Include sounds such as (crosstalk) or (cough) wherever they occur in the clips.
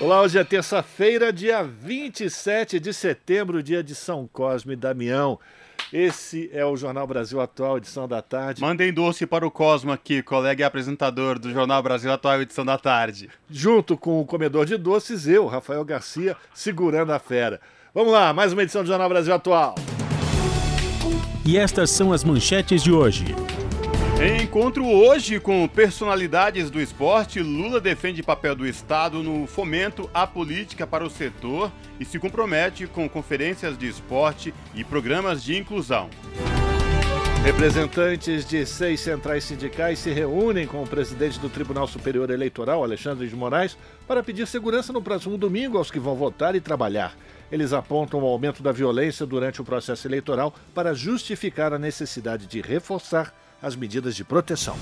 Olá, hoje é terça-feira, dia 27 de setembro, dia de São Cosme e Damião. Esse é o Jornal Brasil Atual, edição da tarde. Mandem doce para o Cosmo aqui, colega e apresentador do Jornal Brasil Atual, edição da tarde. Junto com o comedor de doces, eu, Rafael Garcia, segurando a fera. Vamos lá, mais uma edição do Jornal Brasil Atual. E estas são as manchetes de hoje. Encontro hoje com personalidades do esporte, Lula defende papel do Estado no fomento à política para o setor e se compromete com conferências de esporte e programas de inclusão. Representantes de seis centrais sindicais se reúnem com o presidente do Tribunal Superior Eleitoral, Alexandre de Moraes, para pedir segurança no próximo domingo aos que vão votar e trabalhar. Eles apontam o aumento da violência durante o processo eleitoral para justificar a necessidade de reforçar as medidas de proteção.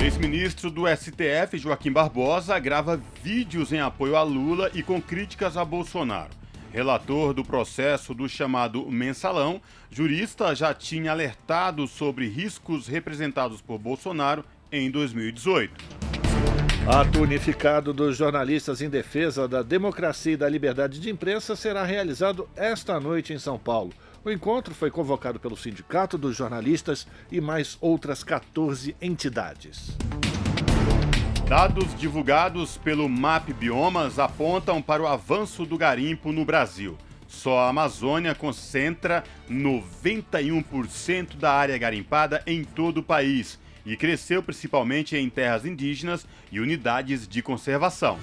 Ex-ministro do STF, Joaquim Barbosa, grava vídeos em apoio a Lula e com críticas a Bolsonaro. Relator do processo do chamado mensalão, jurista já tinha alertado sobre riscos representados por Bolsonaro em 2018. Ato unificado dos jornalistas em defesa da democracia e da liberdade de imprensa será realizado esta noite em São Paulo. O encontro foi convocado pelo Sindicato dos Jornalistas e mais outras 14 entidades. Dados divulgados pelo MAP Biomas apontam para o avanço do garimpo no Brasil. Só a Amazônia concentra 91% da área garimpada em todo o país e cresceu principalmente em terras indígenas e unidades de conservação.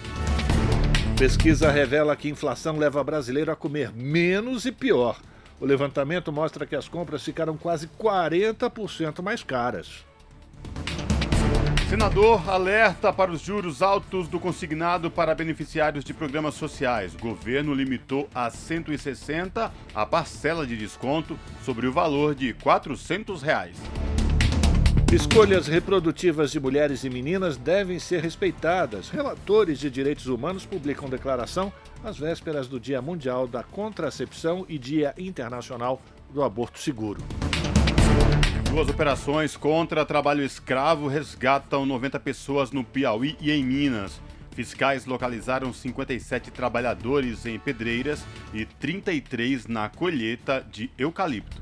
Pesquisa revela que inflação leva brasileiro a comer menos e pior. O levantamento mostra que as compras ficaram quase 40% mais caras. Senador alerta para os juros altos do consignado para beneficiários de programas sociais. O governo limitou a 160 a parcela de desconto sobre o valor de 400 reais. Escolhas reprodutivas de mulheres e meninas devem ser respeitadas. Relatores de direitos humanos publicam declaração às vésperas do Dia Mundial da Contracepção e Dia Internacional do Aborto Seguro. Duas operações contra trabalho escravo resgatam 90 pessoas no Piauí e em Minas. Fiscais localizaram 57 trabalhadores em pedreiras e 33 na colheita de eucalipto.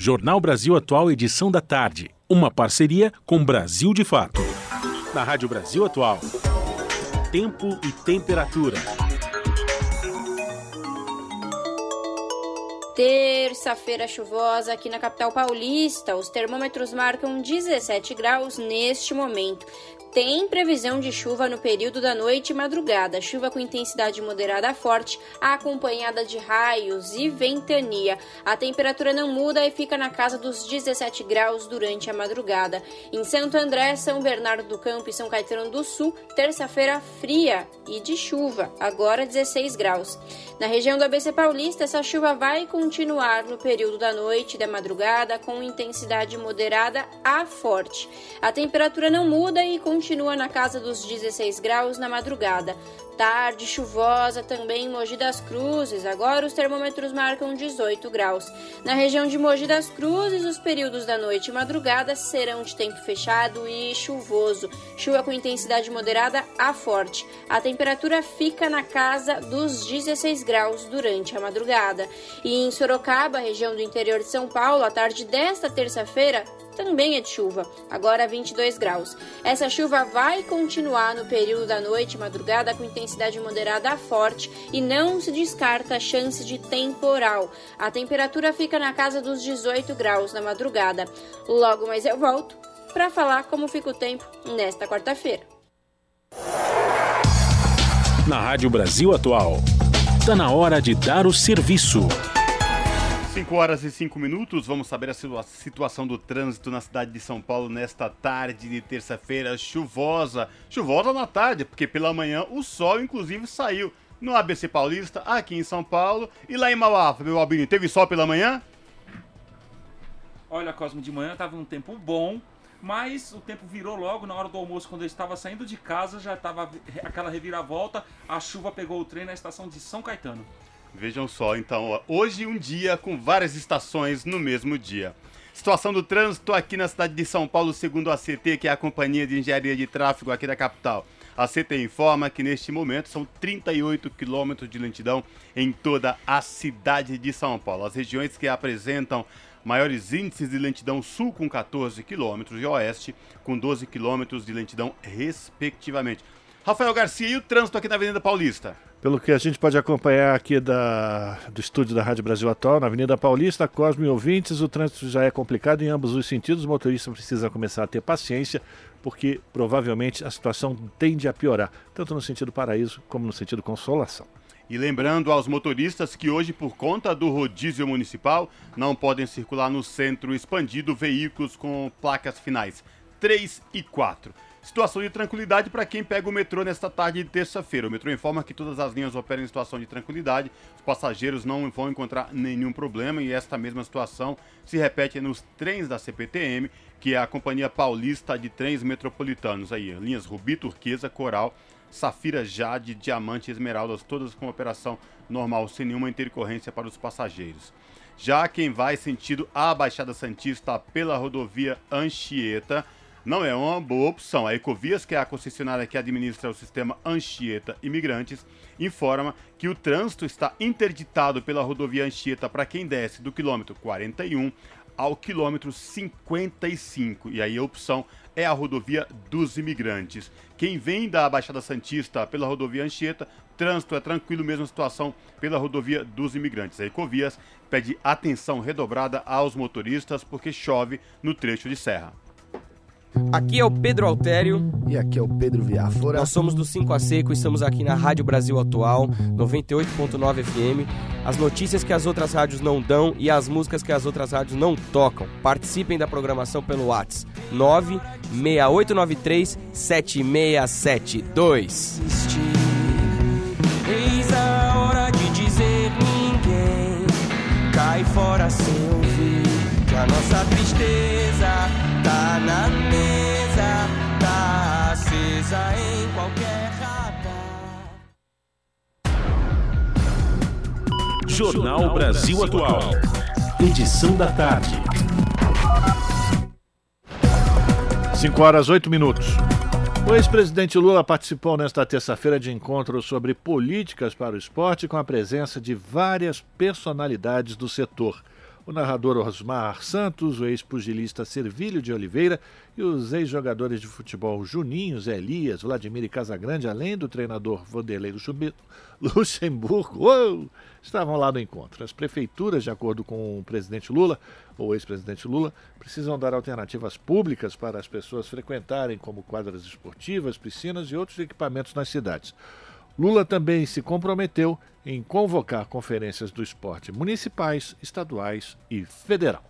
Jornal Brasil Atual, edição da tarde. Uma parceria com Brasil de Fato. Na Rádio Brasil Atual. Tempo e temperatura. Terça-feira chuvosa aqui na capital paulista. Os termômetros marcam 17 graus neste momento. Tem previsão de chuva no período da noite e madrugada, chuva com intensidade moderada a forte, acompanhada de raios e ventania. A temperatura não muda e fica na casa dos 17 graus durante a madrugada. Em Santo André, São Bernardo do Campo e São Caetano do Sul, terça-feira fria e de chuva, agora 16 graus. Na região do ABC Paulista, essa chuva vai continuar no período da noite e da madrugada com intensidade moderada a forte. A temperatura não muda e continua continua na casa dos 16 graus na madrugada. Tarde chuvosa também em Mogi das Cruzes. Agora os termômetros marcam 18 graus. Na região de Mogi das Cruzes, os períodos da noite e madrugada serão de tempo fechado e chuvoso. Chuva com intensidade moderada a forte. A temperatura fica na casa dos 16 graus durante a madrugada. E em Sorocaba, região do interior de São Paulo, a tarde desta terça-feira também é de chuva, agora 22 graus. Essa chuva vai continuar no período da noite e madrugada com intensidade moderada a forte e não se descarta a chance de temporal. A temperatura fica na casa dos 18 graus na madrugada. Logo mais eu volto para falar como fica o tempo nesta quarta-feira. Na Rádio Brasil Atual, está na hora de dar o serviço. 5 horas e 5 minutos, vamos saber a situação do trânsito na cidade de São Paulo nesta tarde de terça-feira chuvosa. Chuvosa na tarde, porque pela manhã o sol inclusive saiu no ABC Paulista, aqui em São Paulo. E lá em Mauá, meu Albini, teve sol pela manhã? Olha, Cosmo, de manhã tava um tempo bom, mas o tempo virou logo na hora do almoço, quando eu estava saindo de casa, já estava aquela reviravolta, a chuva pegou o trem na estação de São Caetano. Vejam só, então, hoje um dia com várias estações no mesmo dia. Situação do trânsito aqui na cidade de São Paulo, segundo a CT, que é a Companhia de Engenharia de Tráfego aqui da capital. A CT informa que neste momento são 38 quilômetros de lentidão em toda a cidade de São Paulo. As regiões que apresentam maiores índices de lentidão sul com 14 quilômetros e oeste com 12 quilômetros de lentidão, respectivamente. Rafael Garcia, e o trânsito aqui na Avenida Paulista? Pelo que a gente pode acompanhar aqui da, do estúdio da Rádio Brasil Atual, na Avenida Paulista, Cosme e ouvintes, o trânsito já é complicado em ambos os sentidos. O motorista precisa começar a ter paciência, porque provavelmente a situação tende a piorar, tanto no sentido paraíso como no sentido consolação. E lembrando aos motoristas que hoje, por conta do rodízio municipal, não podem circular no centro expandido veículos com placas finais 3 e 4. Situação de tranquilidade para quem pega o metrô nesta tarde de terça-feira. O metrô informa que todas as linhas operam em situação de tranquilidade, os passageiros não vão encontrar nenhum problema e esta mesma situação se repete nos trens da CPTM, que é a Companhia Paulista de Trens Metropolitanos. Aí, linhas Rubi, Turquesa, Coral, Safira, Jade, Diamante e Esmeraldas, todas com operação normal, sem nenhuma intercorrência para os passageiros. Já quem vai sentido a Baixada Santista pela rodovia Anchieta não é uma boa opção. A Ecovias, que é a concessionária que administra o sistema Anchieta Imigrantes, informa que o trânsito está interditado pela rodovia Anchieta para quem desce do quilômetro 41 ao quilômetro 55. E aí a opção é a rodovia dos imigrantes. Quem vem da Baixada Santista pela rodovia Anchieta, trânsito é tranquilo, mesma situação pela rodovia dos imigrantes. A Ecovias pede atenção redobrada aos motoristas porque chove no trecho de serra. Aqui é o Pedro Altério. E aqui é o Pedro Viáfora. Nós somos do 5 a Seco e estamos aqui na Rádio Brasil Atual, 98.9 FM. As notícias que as outras rádios não dão e as músicas que as outras rádios não tocam. Participem da programação pelo WhatsApp 96893 7672. Eis a hora de dizer ninguém cai fora sem ouvir que a nossa tristeza tá na mesa, tá acesa em qualquer radar. Jornal Brasil Atual. Edição da tarde. 5 horas 8 minutos. O ex-presidente Lula participou nesta terça-feira de encontro sobre políticas para o esporte com a presença de várias personalidades do setor o narrador Osmar Santos, o ex-pugilista Servílio de Oliveira e os ex-jogadores de futebol Juninho, Zé Elias, Vladimir e Casagrande, além do treinador Vanderlei Luxemburgo, estavam lá no encontro. As prefeituras, de acordo com o presidente Lula, ou ex-presidente Lula, precisam dar alternativas públicas para as pessoas frequentarem, como quadras esportivas, piscinas e outros equipamentos nas cidades. Lula também se comprometeu em convocar conferências do esporte municipais, estaduais e federal.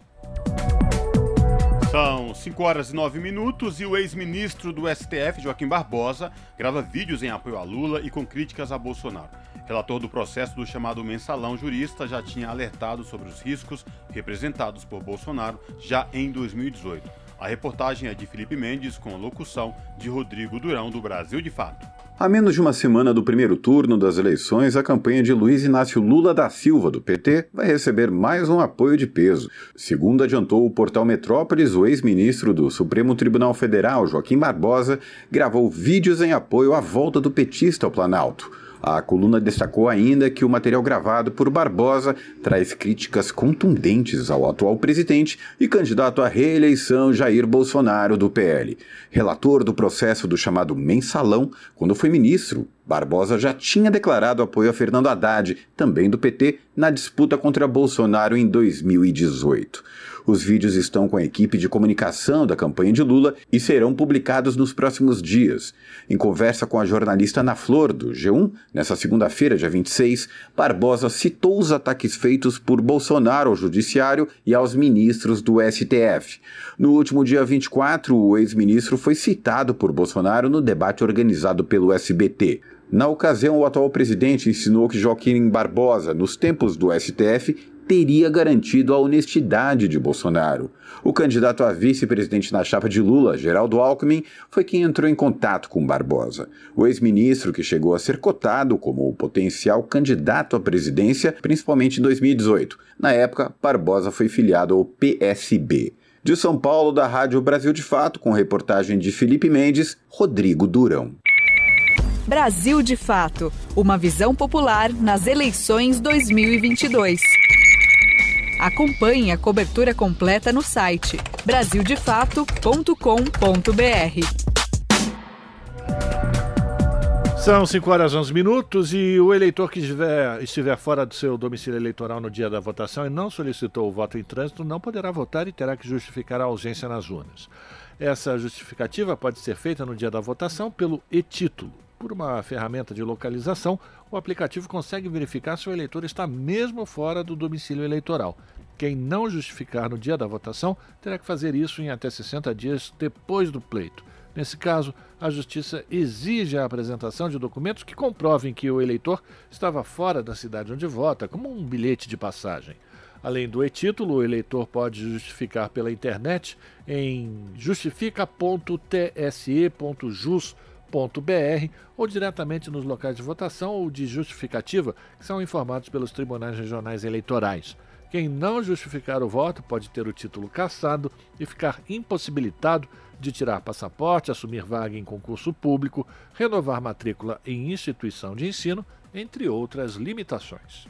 São 5 horas e 9 minutos e o ex-ministro do STF, Joaquim Barbosa, grava vídeos em apoio a Lula e com críticas a Bolsonaro. Relator do processo do chamado mensalão jurista já tinha alertado sobre os riscos representados por Bolsonaro já em 2018. A reportagem é de Felipe Mendes com locução de Rodrigo Durão do Brasil de Fato. A menos de uma semana do primeiro turno das eleições, a campanha de Luiz Inácio Lula da Silva, do PT, vai receber mais um apoio de peso. Segundo adiantou o portal Metrópolis, o ex-ministro do Supremo Tribunal Federal, Joaquim Barbosa, gravou vídeos em apoio à volta do petista ao Planalto. A coluna destacou ainda que o material gravado por Barbosa traz críticas contundentes ao atual presidente e candidato à reeleição Jair Bolsonaro do PL. Relator do processo do chamado mensalão, quando foi ministro, Barbosa já tinha declarado apoio a Fernando Haddad, também do PT, na disputa contra Bolsonaro em 2018. Os vídeos estão com a equipe de comunicação da campanha de Lula e serão publicados nos próximos dias. Em conversa com a jornalista Ana Flor, do G1, nessa segunda-feira, dia 26, Barbosa citou os ataques feitos por Bolsonaro ao Judiciário e aos ministros do STF. No último dia 24, o ex-ministro foi citado por Bolsonaro no debate organizado pelo SBT. Na ocasião, o atual presidente ensinou que Joaquim Barbosa, nos tempos do STF, teria garantido a honestidade de Bolsonaro. O candidato a vice-presidente na chapa de Lula, Geraldo Alckmin, foi quem entrou em contato com Barbosa. O ex-ministro, que chegou a ser cotado como o potencial candidato à presidência, principalmente em 2018. Na época, Barbosa foi filiado ao PSB. De São Paulo, da Rádio Brasil de Fato, com reportagem de Felipe Mendes, Rodrigo Durão. Brasil de Fato Uma visão popular nas eleições 2022. Acompanhe a cobertura completa no site brasildefato.com.br. São 5 horas e 11 minutos e o eleitor que estiver, estiver fora do seu domicílio eleitoral no dia da votação e não solicitou o voto em trânsito não poderá votar e terá que justificar a ausência nas urnas. Essa justificativa pode ser feita no dia da votação pelo e-título. Por uma ferramenta de localização, o aplicativo consegue verificar se o eleitor está mesmo fora do domicílio eleitoral. Quem não justificar no dia da votação terá que fazer isso em até 60 dias depois do pleito. Nesse caso, a Justiça exige a apresentação de documentos que comprovem que o eleitor estava fora da cidade onde vota, como um bilhete de passagem. Além do e-título, o eleitor pode justificar pela internet em justifica.tse.jus.br ou diretamente nos locais de votação ou de justificativa que são informados pelos tribunais regionais eleitorais. Quem não justificar o voto pode ter o título cassado e ficar impossibilitado de tirar passaporte, assumir vaga em concurso público, renovar matrícula em instituição de ensino, entre outras limitações.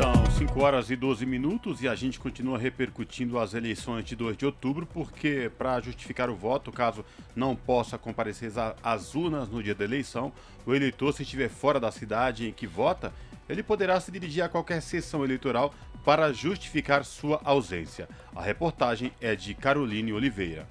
São 5 horas e 12 minutos e a gente continua repercutindo as eleições de 2 de outubro, porque para justificar o voto, caso não possa comparecer às urnas no dia da eleição, o eleitor, se estiver fora da cidade em que vota, ele poderá se dirigir a qualquer sessão eleitoral para justificar sua ausência. A reportagem é de Caroline Oliveira.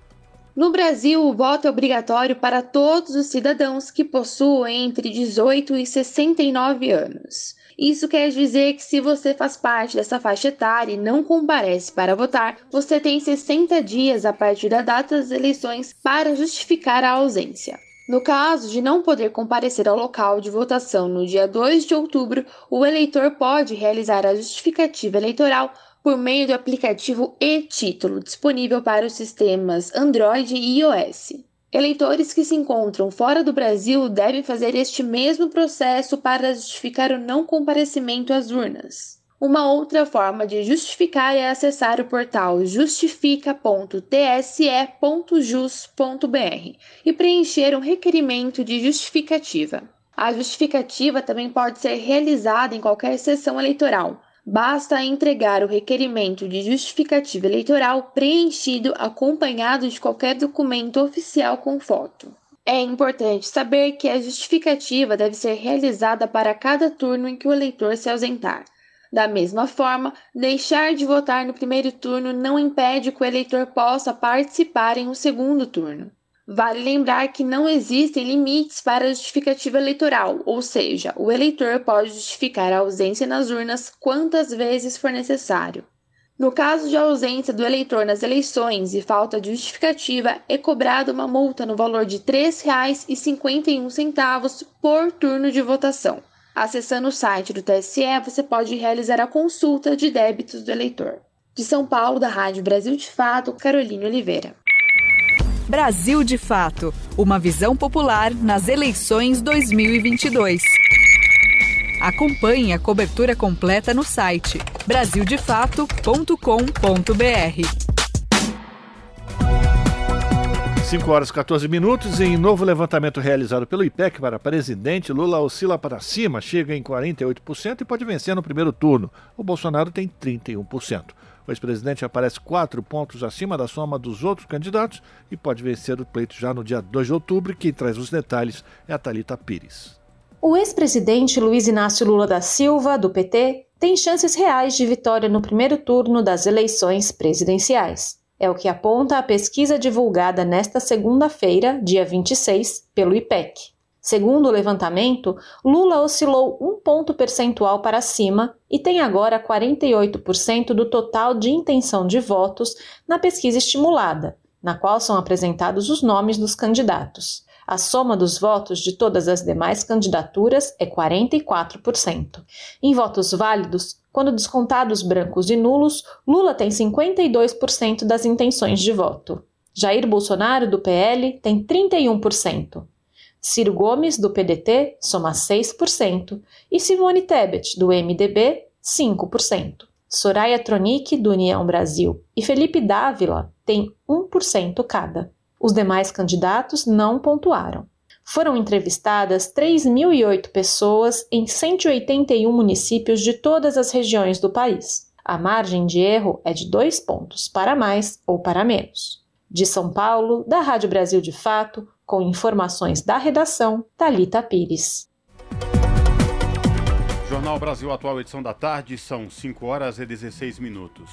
No Brasil, o voto é obrigatório para todos os cidadãos que possuem entre 18 e 69 anos. Isso quer dizer que se você faz parte dessa faixa etária e não comparece para votar, você tem 60 dias a partir da data das eleições para justificar a ausência. No caso de não poder comparecer ao local de votação no dia 2 de outubro, o eleitor pode realizar a justificativa eleitoral por meio do aplicativo e-Título, disponível para os sistemas Android e iOS. Eleitores que se encontram fora do Brasil devem fazer este mesmo processo para justificar o não comparecimento às urnas. Uma outra forma de justificar é acessar o portal justifica.tse.jus.br e preencher um requerimento de justificativa. A justificativa também pode ser realizada em qualquer sessão eleitoral. Basta entregar o requerimento de justificativa eleitoral preenchido acompanhado de qualquer documento oficial com foto. É importante saber que a justificativa deve ser realizada para cada turno em que o eleitor se ausentar. Da mesma forma, deixar de votar no primeiro turno não impede que o eleitor possa participar em um segundo turno. Vale lembrar que não existem limites para a justificativa eleitoral, ou seja, o eleitor pode justificar a ausência nas urnas quantas vezes for necessário. No caso de ausência do eleitor nas eleições e falta de justificativa, é cobrada uma multa no valor de R$ 3,51 por turno de votação. Acessando o site do TSE, você pode realizar a consulta de débitos do eleitor. De São Paulo, da Rádio Brasil de Fato, Caroline Oliveira. Brasil de Fato Uma visão popular nas eleições 2022. Acompanhe a cobertura completa no site brasildefato.com.br. 5 horas e 14 minutos. Em novo levantamento realizado pelo IPEC para presidente, Lula oscila para cima, chega em 48% e pode vencer no primeiro turno. O Bolsonaro tem 31%. O ex-presidente aparece quatro pontos acima da soma dos outros candidatos e pode vencer o pleito já no dia 2 de outubro. Quem traz os detalhes é a Talita Pires. O ex-presidente Luiz Inácio Lula da Silva, do PT, tem chances reais de vitória no primeiro turno das eleições presidenciais. É o que aponta a pesquisa divulgada nesta segunda-feira, dia 26, pelo IPEC. Segundo o levantamento, Lula oscilou um ponto percentual para cima e tem agora 48% do total de intenção de votos na pesquisa estimulada, na qual são apresentados os nomes dos candidatos. A soma dos votos de todas as demais candidaturas é 44%. Em votos válidos, quando descontados brancos e nulos, Lula tem 52% das intenções de voto. Jair Bolsonaro, do PL, tem 31%. Ciro Gomes, do PDT, soma 6%. E Simone Tebet, do MDB, 5%. Soraya Tronic, do União Brasil, e Felipe Dávila têm 1% cada. Os demais candidatos não pontuaram. Foram entrevistadas 3.008 pessoas em 181 municípios de todas as regiões do país. A margem de erro é de dois pontos, para mais ou para menos. De São Paulo, da Rádio Brasil de Fato, com informações da redação, Talita Pires. Jornal Brasil Atual, edição da tarde, são 5 horas e 16 minutos.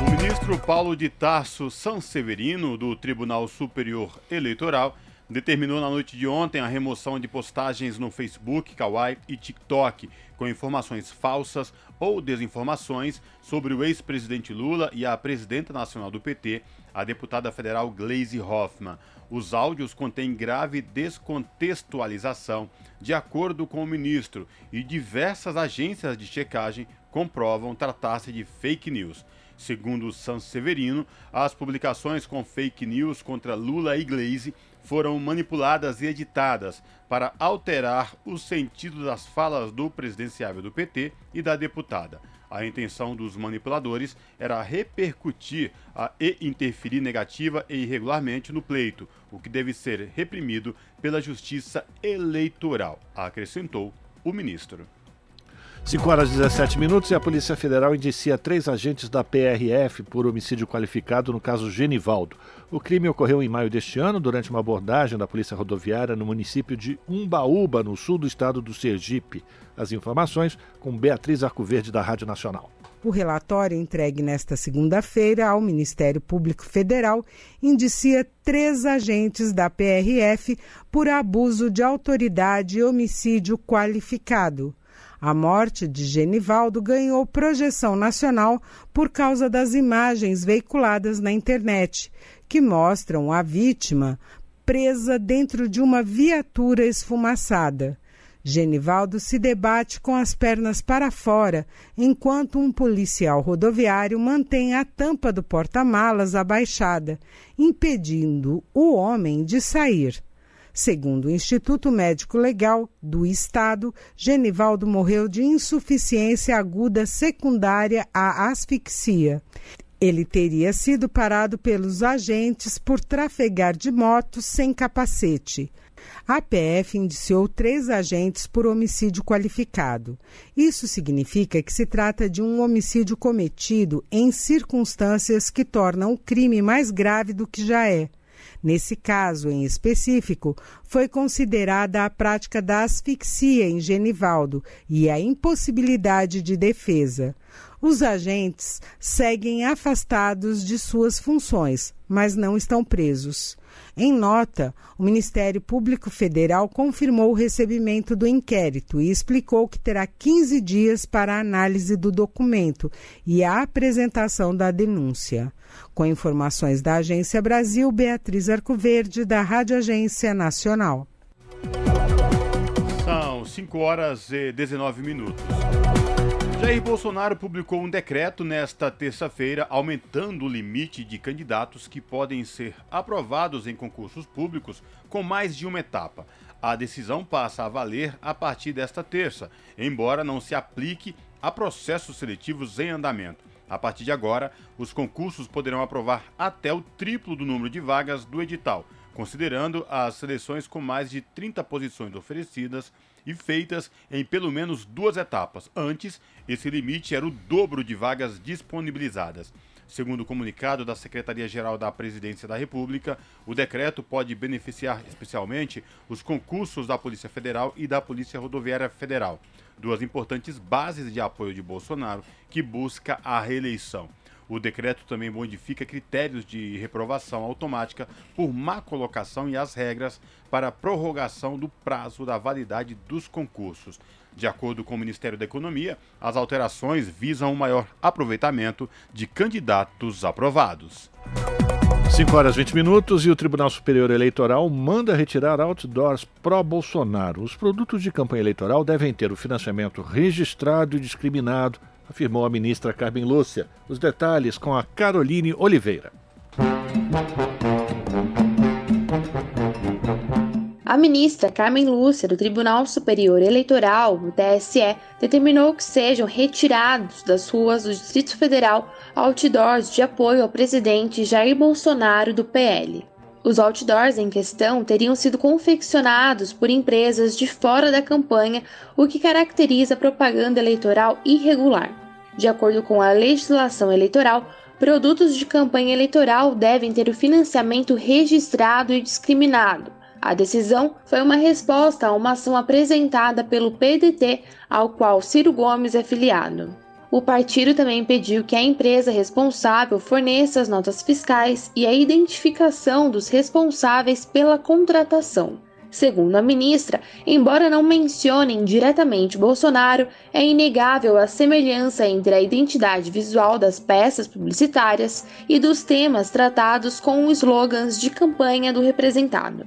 O ministro Paulo de Tarso Sanseverino, do Tribunal Superior Eleitoral, determinou na noite de ontem a remoção de postagens no Facebook, Kawaii e TikTok com informações falsas ou desinformações sobre o ex-presidente Lula e a presidenta nacional do PT, a deputada federal Gleisi Hoffmann. Os áudios contêm grave descontextualização, de acordo com o ministro, e diversas agências de checagem comprovam tratar-se de fake news. Segundo Sanseverino, as publicações com fake news contra Lula e Gleisi foram manipuladas e editadas para alterar o sentido das falas do presidenciável do PT e da deputada. A intenção dos manipuladores era repercutir a, e interferir negativa e irregularmente no pleito, o que deve ser reprimido pela Justiça Eleitoral, acrescentou o ministro. 5 horas e 17 minutos e a Polícia Federal indicia três agentes da PRF por homicídio qualificado no caso Genivaldo. O crime ocorreu em maio deste ano durante uma abordagem da Polícia Rodoviária no município de Umbaúba, no sul do estado do Sergipe. As informações com Beatriz Arcoverde da Rádio Nacional. O relatório entregue nesta segunda-feira ao Ministério Público Federal indicia três agentes da PRF por abuso de autoridade e homicídio qualificado. A morte de Genivaldo ganhou projeção nacional por causa das imagens veiculadas na internet, que mostram a vítima presa dentro de uma viatura esfumaçada. Genivaldo se debate com as pernas para fora, enquanto um policial rodoviário mantém a tampa do porta-malas abaixada, impedindo o homem de sair. Segundo o Instituto Médico Legal do Estado, Genivaldo morreu de insuficiência aguda secundária à asfixia. Ele teria sido parado pelos agentes por trafegar de moto sem capacete. A PF indiciou três agentes por homicídio qualificado. Isso significa que se trata de um homicídio cometido em circunstâncias que tornam o crime mais grave do que já é. Nesse caso em específico, foi considerada a prática da asfixia em Genivaldo e a impossibilidade de defesa. Os agentes seguem afastados de suas funções, mas não estão presos. Em nota, o Ministério Público Federal confirmou o recebimento do inquérito e explicou que terá 15 dias para a análise do documento e a apresentação da denúncia. Com informações da Agência Brasil, Beatriz Arcoverde, da Rádio Agência Nacional. São 5 horas e 19 minutos. Jair Bolsonaro publicou um decreto nesta terça-feira aumentando o limite de candidatos que podem ser aprovados em concursos públicos com mais de uma etapa. A decisão passa a valer a partir desta terça, embora não se aplique a processos seletivos em andamento. A partir de agora, os concursos poderão aprovar até o triplo do número de vagas do edital, considerando as seleções com mais de 30 posições oferecidas e feitas em pelo menos duas etapas. Antes, esse limite era o dobro de vagas disponibilizadas. Segundo o comunicado da Secretaria-Geral da Presidência da República, o decreto pode beneficiar especialmente os concursos da Polícia Federal e da Polícia Rodoviária Federal, duas importantes bases de apoio de Bolsonaro que busca a reeleição. O decreto também modifica critérios de reprovação automática por má colocação e as regras para prorrogação do prazo da validade dos concursos. De acordo com o Ministério da Economia, as alterações visam um maior aproveitamento de candidatos aprovados. 5 horas 20 minutos e o Tribunal Superior Eleitoral manda retirar outdoors pró-Bolsonaro. Os produtos de campanha eleitoral devem ter o financiamento registrado e discriminado, afirmou a ministra Carmen Lúcia. Os detalhes com a Caroline Oliveira. A ministra Carmen Lúcia, do Tribunal Superior Eleitoral, o TSE, determinou que sejam retirados das ruas do Distrito Federal outdoors de apoio ao presidente Jair Bolsonaro do PL. Os outdoors em questão teriam sido confeccionados por empresas de fora da campanha, o que caracteriza propaganda eleitoral irregular. De acordo com a legislação eleitoral, produtos de campanha eleitoral devem ter o financiamento registrado e discriminado a decisão foi uma resposta a uma ação apresentada pelo PDT, ao qual Ciro Gomes é filiado. O partido também pediu que a empresa responsável forneça as notas fiscais e a identificação dos responsáveis pela contratação. Segundo a ministra, embora não mencionem diretamente Bolsonaro, é inegável a semelhança entre a identidade visual das peças publicitárias e dos temas tratados com slogans de campanha do representado.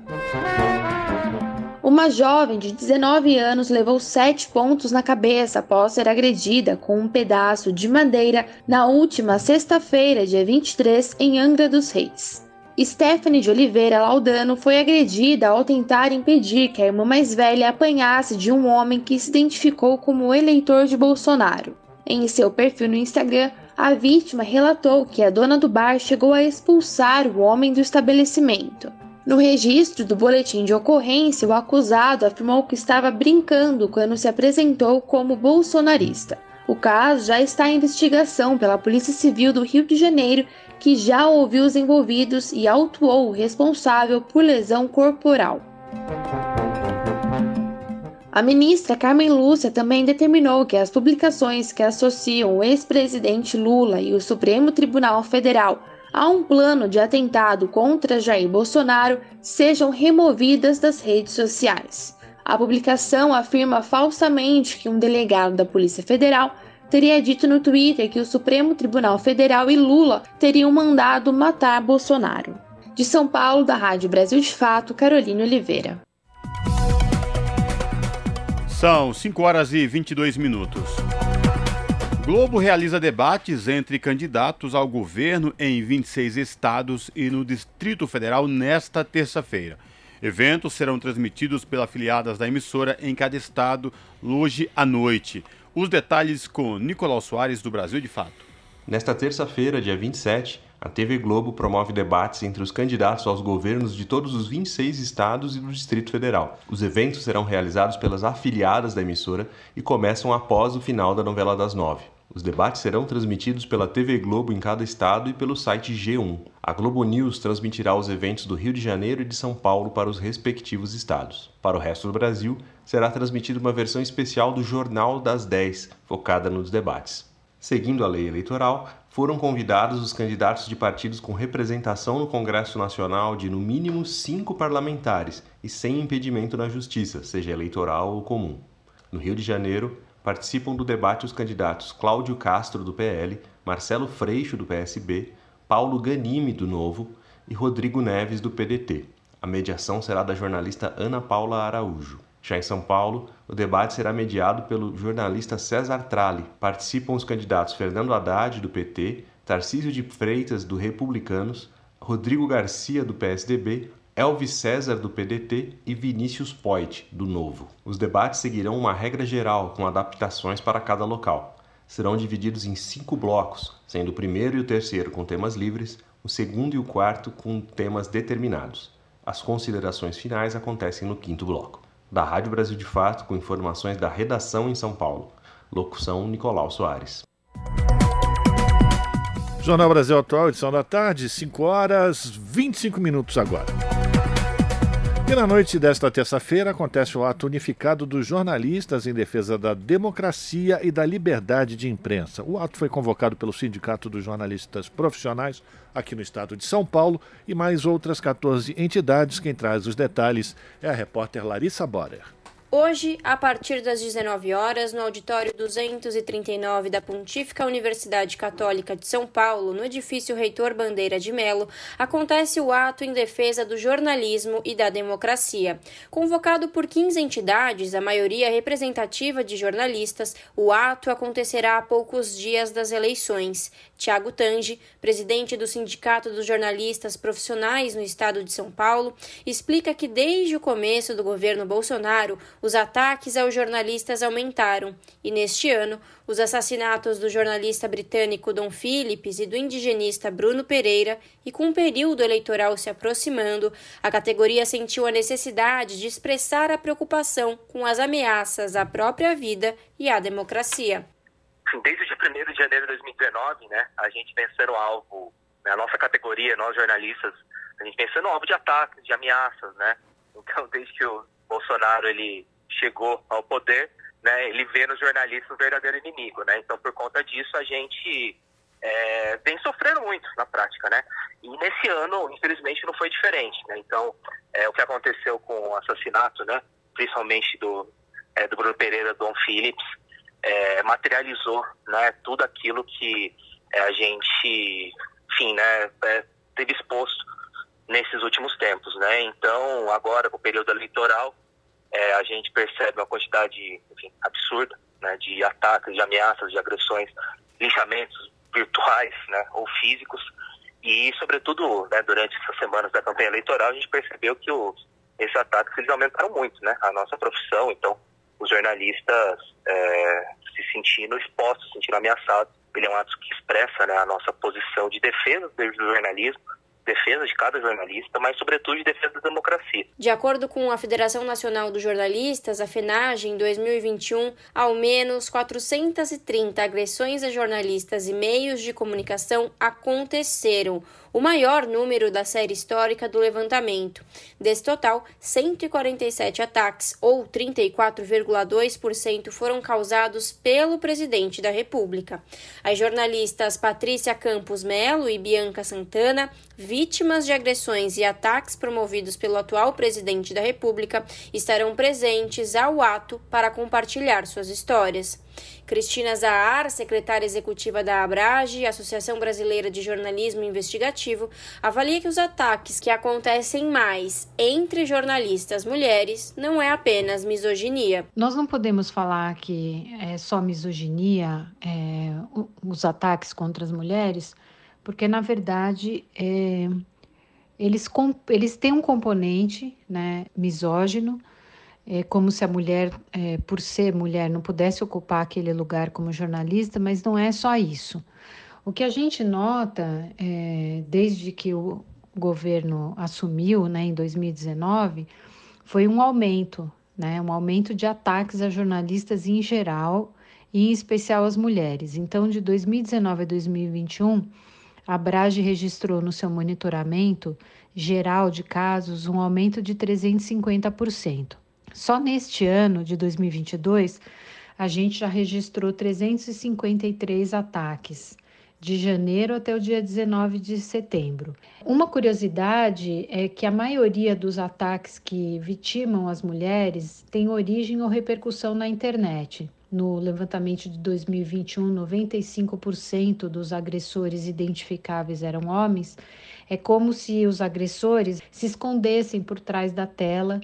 Uma jovem de 19 anos levou sete pontos na cabeça após ser agredida com um pedaço de madeira na última sexta-feira, dia 23, em Angra dos Reis. Stephanie de Oliveira Laudano foi agredida ao tentar impedir que a irmã mais velha apanhasse de um homem que se identificou como eleitor de Bolsonaro. Em seu perfil no Instagram, a vítima relatou que a dona do bar chegou a expulsar o homem do estabelecimento. No registro do boletim de ocorrência, o acusado afirmou que estava brincando quando se apresentou como bolsonarista. O caso já está em investigação pela Polícia Civil do Rio de Janeiro que já ouviu os envolvidos e autuou o responsável por lesão corporal. A ministra Carmen Lúcia também determinou que as publicações que associam o ex-presidente Lula e o Supremo Tribunal Federal a um plano de atentado contra Jair Bolsonaro sejam removidas das redes sociais. A publicação afirma falsamente que um delegado da Polícia Federal teria dito no Twitter que o Supremo Tribunal Federal e Lula teriam mandado matar Bolsonaro. De São Paulo, da Rádio Brasil de Fato, Carolina Oliveira. São 5 horas e 22 minutos. Globo realiza debates entre candidatos ao governo em 26 estados e no Distrito Federal nesta terça-feira. Eventos serão transmitidos pelas afiliadas da emissora em cada estado hoje à noite. Os detalhes com Nicolau Soares, do Brasil de Fato. Nesta terça-feira, dia 27, a TV Globo promove debates entre os candidatos aos governos de todos os 26 estados e do Distrito Federal. Os eventos serão realizados pelas afiliadas da emissora e começam após o final da novela das nove. Os debates serão transmitidos pela TV Globo em cada estado e pelo site G1. A Globo News transmitirá os eventos do Rio de Janeiro e de São Paulo para os respectivos estados. Para o resto do Brasil, será transmitida uma versão especial do Jornal das 10, focada nos debates. Seguindo a lei eleitoral, foram convidados os candidatos de partidos com representação no Congresso Nacional de no mínimo cinco parlamentares e sem impedimento na Justiça, seja eleitoral ou comum. No Rio de Janeiro, participam do debate os candidatos Cláudio Castro, do PL, Marcelo Freixo, do PSB, Paulo Ganime, do Novo e Rodrigo Neves, do PDT. A mediação será da jornalista Ana Paula Araújo. Já em São Paulo, o debate será mediado pelo jornalista César Tralli. Participam os candidatos Fernando Haddad, do PT, Tarcísio de Freitas, do Republicanos, Rodrigo Garcia, do PSDB, Elvis César, do PDT e Vinícius Poit, do Novo. Os debates seguirão uma regra geral, com adaptações para cada local. serão divididos em cinco blocos, sendo o primeiro e o terceiro com temas livres, o segundo e o quarto com temas determinados. As considerações finais acontecem no quinto bloco. Da Rádio Brasil de Fato, com informações da redação em São Paulo. Locução Nicolau Soares. Jornal Brasil Atual, edição da tarde, 5 horas 25 minutos agora. E na noite desta terça-feira acontece o ato unificado dos jornalistas em defesa da democracia e da liberdade de imprensa. O ato foi convocado pelo Sindicato dos Jornalistas Profissionais aqui no estado de São Paulo e mais outras 14 entidades. Quem traz os detalhes é a repórter Larissa Borer. Hoje, a partir das 19 horas, no auditório 239 da Pontífica Universidade Católica de São Paulo, no edifício Reitor Bandeira de Melo, acontece o ato em defesa do jornalismo e da democracia. Convocado por 15 entidades, a maioria representativa de jornalistas, o ato acontecerá a poucos dias das eleições. Tiago Tange, presidente do Sindicato dos Jornalistas Profissionais no estado de São Paulo, explica que desde o começo do governo Bolsonaro, os ataques aos jornalistas aumentaram e, neste ano, os assassinatos do jornalista britânico Dom Phillips e do indigenista Bruno Pereira, e com o período eleitoral se aproximando, a categoria sentiu a necessidade de expressar a preocupação com as ameaças à própria vida e à democracia. Desde o dia 1 de janeiro de 2019, né, a gente vem sendo alvo, a nossa categoria, nós jornalistas, a gente vem sendo alvo de ataques, de ameaças, né? Então, desde que o Bolsonaro ele chegou ao poder, né, ele vê nos jornalistas um verdadeiro inimigo, né? Então, por conta disso, a gente é, vem sofrendo muito na prática, né? E nesse ano, infelizmente, não foi diferente, né? Então, é, o que aconteceu com o assassinato, né, principalmente do, é, do Bruno Pereira, Dom Phillips, é, materializou, né, tudo aquilo que é, a gente, enfim, né, é, teve exposto nesses últimos tempos, né? Então, agora, com o período eleitoral, é, a gente percebe uma quantidade enfim, absurda né, de ataques, de ameaças, de agressões, linchamentos virtuais né, ou físicos. E, sobretudo, né, durante essas semanas da campanha eleitoral, a gente percebeu que os, esses ataques eles aumentaram muito né, a nossa profissão. Então, os jornalistas é, se sentindo expostos, se sentindo ameaçados. Ele é um ato que expressa né, a nossa posição de defesa do jornalismo, defesa de cada jornalista, mas sobretudo de defesa da democracia. De acordo com a Federação Nacional dos Jornalistas, a FENAGE, em 2021, ao menos 430 agressões a jornalistas e meios de comunicação aconteceram, o maior número da série histórica do levantamento. Desse total, 147 ataques, ou 34,2%, foram causados pelo presidente da República. As jornalistas Patrícia Campos Melo e Bianca Santana, vítimas de agressões e ataques promovidos pelo atual presidente da República, estarão presentes ao ato para compartilhar suas histórias. Cristina Zahar, secretária executiva da Abrage, Associação Brasileira de Jornalismo Investigativo, avalia que os ataques que acontecem mais entre jornalistas mulheres não é apenas misoginia. Nós não podemos falar que é só misoginia é, os ataques contra as mulheres, porque na verdade é, eles, eles têm um componente né, misógino é como se a mulher, é, por ser mulher, não pudesse ocupar aquele lugar como jornalista, mas não é só isso. O que a gente nota, é, desde que o governo assumiu né, em 2019, foi um aumento, né, um aumento de ataques a jornalistas em geral e em especial às mulheres. Então, de 2019 a 2021, a Brage registrou no seu monitoramento geral de casos um aumento de 350%. Só neste ano de 2022, a gente já registrou 353 ataques, de janeiro até o dia 19 de setembro. Uma curiosidade é que a maioria dos ataques que vitimam as mulheres tem origem ou repercussão na internet. No levantamento de 2021, 95% dos agressores identificáveis eram homens. É como se os agressores se escondessem por trás da tela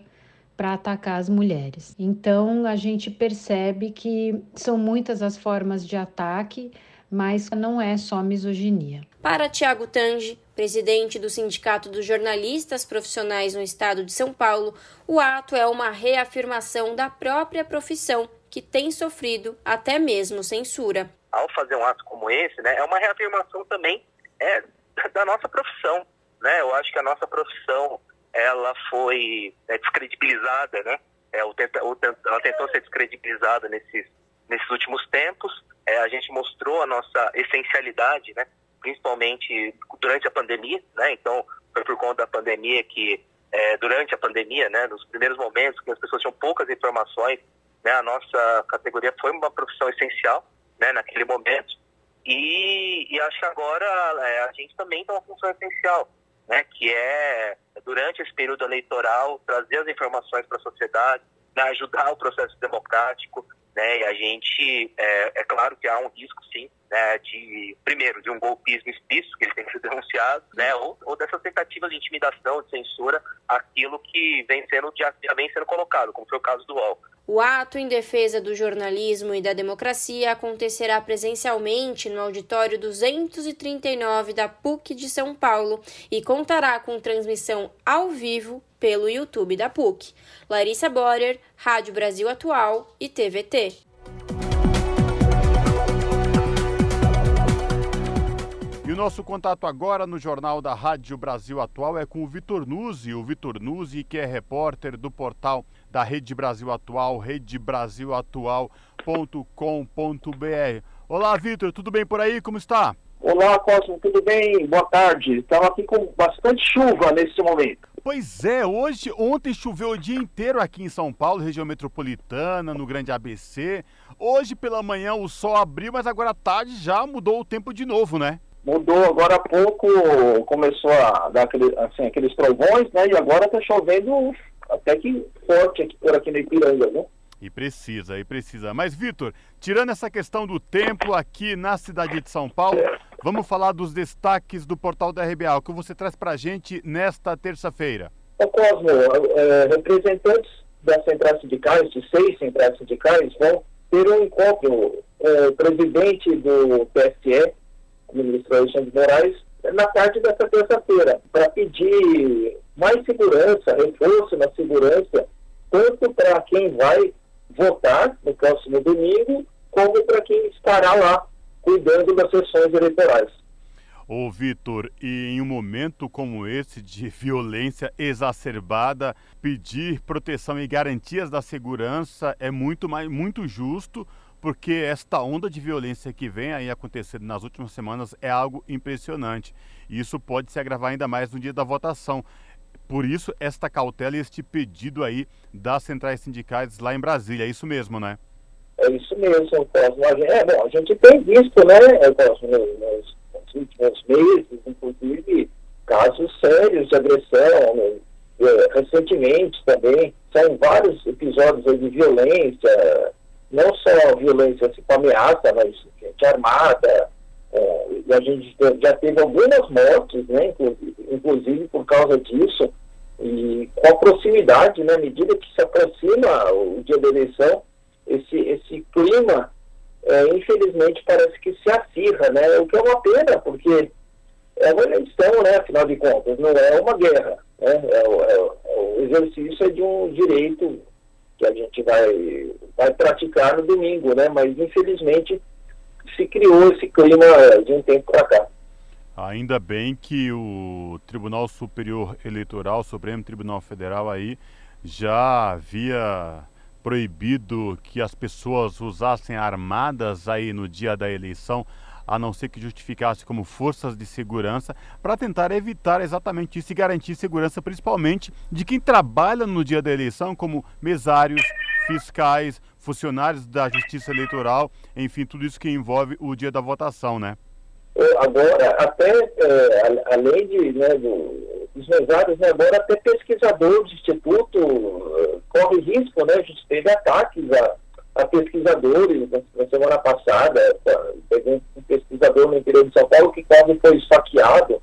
para atacar as mulheres. Então a gente percebe que são muitas as formas de ataque, mas não é só misoginia. Para Tiago Tange, presidente do Sindicato dos Jornalistas Profissionais no estado de São Paulo, o ato é uma reafirmação da própria profissão que tem sofrido até mesmo censura. ao fazer um ato como esse, né, é uma reafirmação também é, da nossa profissão. Né? Eu acho que a nossa profissão ela foi é, descredibilizada, né? É, o tenta, o, ela tentou ser descredibilizada nesses, nesses últimos tempos. É, a gente mostrou a nossa essencialidade, né? principalmente durante a pandemia. Né? Então, foi por conta da pandemia que, é, durante a pandemia, né, nos primeiros momentos, que as pessoas tinham poucas informações, né, a nossa categoria foi uma profissão essencial né, naquele momento. E, e acho que agora é, a gente também tem uma função essencial, né, que é, durante esse período eleitoral, trazer as informações para a sociedade, né, ajudar o processo democrático, né, e a gente, é, é claro que há um risco, sim, né, de, primeiro, de um golpismo explícito, que ele tem ser denunciado, né, ou, ou dessas tentativas de intimidação, de censura, aquilo que vem sendo, já, já vem sendo colocado, como foi o caso do UOL. O ato em defesa do jornalismo e da democracia acontecerá presencialmente no auditório 239 da PUC de São Paulo e contará com transmissão ao vivo pelo YouTube da PUC. Larissa Borer, Rádio Brasil Atual e TVT. E o nosso contato agora no Jornal da Rádio Brasil Atual é com o Vitor Nuzzi, o Vitor Nuzzi, que é repórter do portal da Rede Brasil Atual, redebrasilatual.com.br. Olá, Vitor, tudo bem por aí? Como está? Olá, Cosmo, tudo bem? Boa tarde. Estava aqui com bastante chuva nesse momento. Pois é, hoje, ontem choveu o dia inteiro aqui em São Paulo, região metropolitana, no Grande ABC. Hoje pela manhã o sol abriu, mas agora à tarde já mudou o tempo de novo, né? Mudou agora há pouco, começou a dar aquele, assim, aqueles trovões, né? E agora está chovendo até que forte aqui, por aqui no Ipiranga, né? E precisa, e precisa. Mas, Vitor, tirando essa questão do tempo aqui na cidade de São Paulo, vamos falar dos destaques do portal da RBA. O que você traz para a gente nesta terça-feira? Ô Cosmo, é, representantes das centrais sindicais, de seis centrais sindicais, vão ter um encontro com o presidente do PSE, ministro Alexandre Moraes, na tarde dessa terça-feira, para pedir mais segurança, reforço na segurança, tanto para quem vai votar no próximo domingo, como para quem estará lá cuidando das sessões eleitorais. Ô Vitor, e em um momento como esse de (laughs) violência exacerbada, pedir proteção e garantias da segurança é muito mais muito justo, porque esta onda de violência que vem aí acontecendo nas últimas semanas é algo impressionante. E isso pode se agravar ainda mais no dia da votação. Por isso, esta cautela e este pedido aí das centrais sindicais lá em Brasília. É isso mesmo, né? É isso mesmo, Cosmo. É, bom, a gente tem visto, né, Cosmo, nos, últimos meses, inclusive, casos sérios de agressão, né, é, recentemente também. São vários episódios de violência, não só violência com ameaça, mas gente armada. É, e a gente já teve algumas mortes, né, inclusive, inclusive por causa disso. E com a proximidade, né, à medida que se aproxima o dia da eleição, esse, esse clima, é, infelizmente, parece que se acirra, né? O que é uma pena, porque é uma eleição, né, afinal de contas, não é uma guerra. Né? É, é, é, o exercício é de um direito que a gente vai, vai praticar no domingo, né? Mas, infelizmente, se criou esse clima de um tempo para cá. Ainda bem que o Tribunal Superior Eleitoral, Supremo Tribunal Federal aí já havia proibido que as pessoas usassem armadas aí no dia da eleição, a não ser que justificasse como forças de segurança, para tentar evitar exatamente isso e garantir segurança, principalmente de quem trabalha no dia da eleição, como mesários, fiscais, funcionários da Justiça Eleitoral, enfim, tudo isso que envolve o dia da votação, né? agora, até, é, além de, né, do, dos mesários, né, agora até pesquisador de instituto uh, corre risco, né, gente teve ataques a, a pesquisadores na, na, semana passada, teve um pesquisador no interior de São Paulo que quase foi esfaqueado,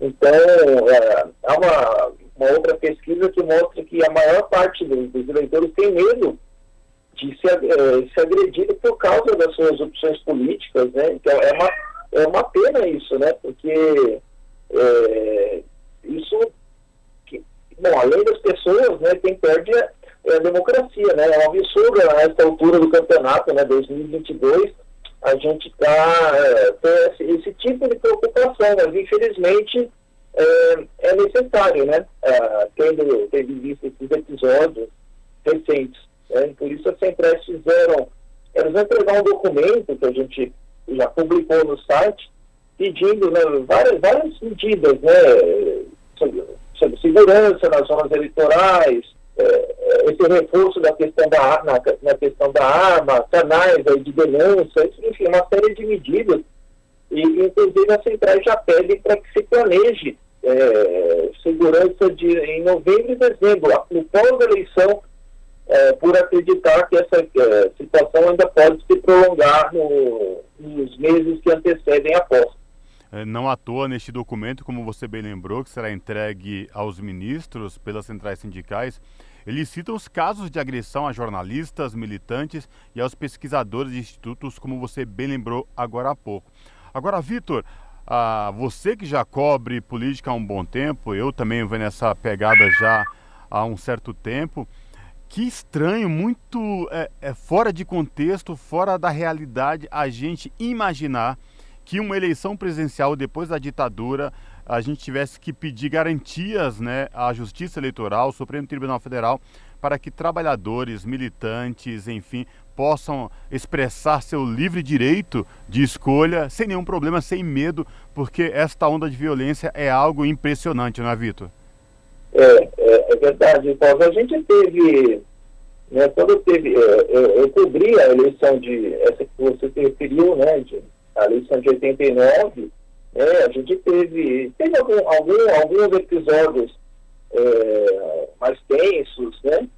então é, há uma, uma outra pesquisa que mostra que a maior parte dos, dos eleitores tem medo de ser, é, ser agredido por causa das suas opções políticas, né, então é uma é uma pena isso, né? Porque é, isso, bom, além das pessoas, né, quem perde é, é a democracia, né? É um absurdo a esta altura do campeonato, né, 2022, a gente está é, esse, esse, tipo de preocupação, mas infelizmente é, é necessário, né? É, tendo, tendo visto esses episódios recentes. Né? Por isso as centrais fizeram, eles vão entregar um documento que a gente já publicou no site, pedindo né, várias, várias medidas, né? Sobre, sobre segurança nas zonas eleitorais, é, é, esse reforço da questão da, na, na questão da arma, canais aí de denúncia, enfim, uma série de medidas. E, inclusive, as centrais já pedem para que se planeje é, segurança de, em novembro e dezembro, no pós-eleição, é, por acreditar que essa é, situação ainda pode se prolongar no, nos meses que antecedem a posse. É, não à toa, neste documento, como você bem lembrou, que será entregue aos ministros pelas centrais sindicais, eles citam os casos de agressão a jornalistas, militantes e aos pesquisadores de institutos, como você bem lembrou agora há pouco. Agora, Vitor, ah, você que já cobre política há um bom tempo, eu também venho nessa pegada já há um certo tempo. Que estranho, muito é, é, fora de contexto, fora da realidade, a gente imaginar que uma eleição presidencial depois da ditadura a gente tivesse que pedir garantias né, à Justiça Eleitoral, ao Supremo Tribunal Federal, para que trabalhadores, militantes, enfim, possam expressar seu livre direito de escolha sem nenhum problema, sem medo, porque esta onda de violência é algo impressionante, não é, Vitor? É, é, é verdade, Paulo. A gente teve, né, quando teve, é, eu, eu cobri a eleição de, essa que você se referiu, né, de a eleição de 89, é, a gente teve, teve algum, algum, alguns episódios é, mais tensos, né?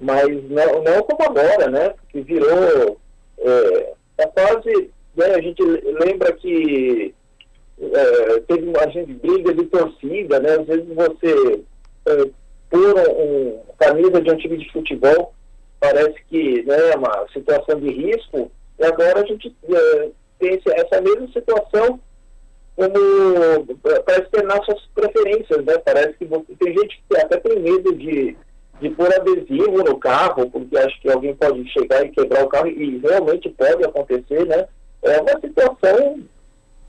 Mas não, não como agora, né? Que virou é, é quase, né, a gente lembra que é, teve uma gente briga de torcida, né? Às vezes você é, por um, um, camisa de um time de futebol parece que né, é uma situação de risco, e agora a gente é, tem essa mesma situação como para externar suas preferências, né? Parece que você, tem gente que até tem medo de, de pôr adesivo no carro, porque acha que alguém pode chegar e quebrar o carro, e realmente pode acontecer, né? É uma situação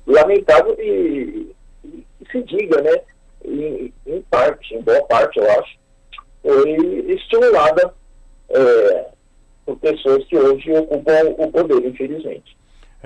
lamentável e, e se diga, né? Em, em, parte, em boa parte, eu acho, foi estimulada é, por pessoas que hoje ocupam o poder, infelizmente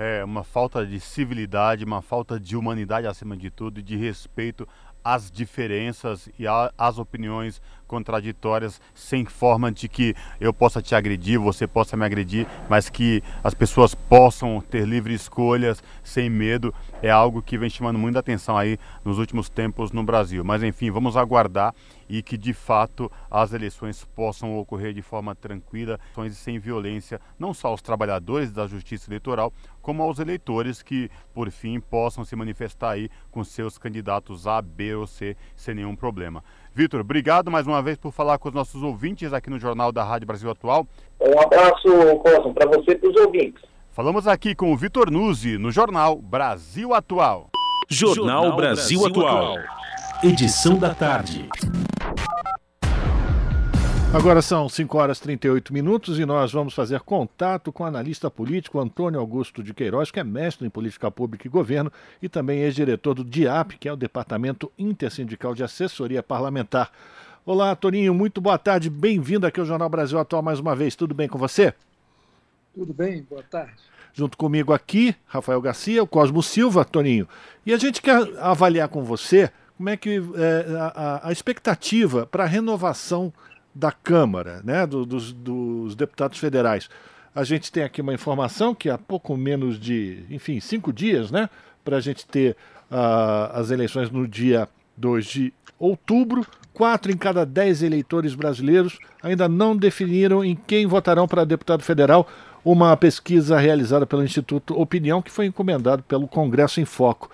é, uma falta de civilidade, uma falta de humanidade acima de tudo de respeito às diferenças e às opiniões contraditórias, sem forma de que eu possa te agredir, você possa me agredir, mas que as pessoas possam ter livre escolhas sem medo, é algo que vem chamando muita atenção aí nos últimos tempos no Brasil. Mas enfim, vamos aguardar e que de fato as eleições possam ocorrer de forma tranquila e sem violência, não só aos trabalhadores da justiça eleitoral, como aos eleitores que, por fim, possam se manifestar aí com seus candidatos A, B ou C sem nenhum problema. Vitor, obrigado mais uma vez por falar com os nossos ouvintes aqui no Jornal da Rádio Brasil Atual. Um abraço, Cosmo, para você e para os ouvintes. Falamos aqui com o Vitor Nuzzi no Jornal Brasil Atual. Jornal, Jornal Brasil, Brasil Atual. Edição da tarde. Agora são 5 horas e 38 minutos e nós vamos fazer contato com o analista político Antônio Augusto de Queiroz, que é mestre em política pública e governo e também ex-diretor do DIAP, que é o Departamento Intersindical de Assessoria Parlamentar. Olá, Toninho, muito boa tarde, bem-vindo aqui ao Jornal Brasil Atual mais uma vez. Tudo bem com você? Tudo bem, boa tarde. Junto comigo aqui, Rafael Garcia, o Cosmo Silva, Toninho. E a gente quer avaliar com você como é que é, a, a expectativa para a renovação da Câmara, né, do, dos, dos deputados federais. A gente tem aqui uma informação que há pouco menos de, enfim, cinco dias, né, para a gente ter uh, as eleições no dia 2 de outubro. Quatro em cada dez eleitores brasileiros ainda não definiram em quem votarão para deputado federal. Uma pesquisa realizada pelo Instituto Opinião, que foi encomendado pelo Congresso em Foco.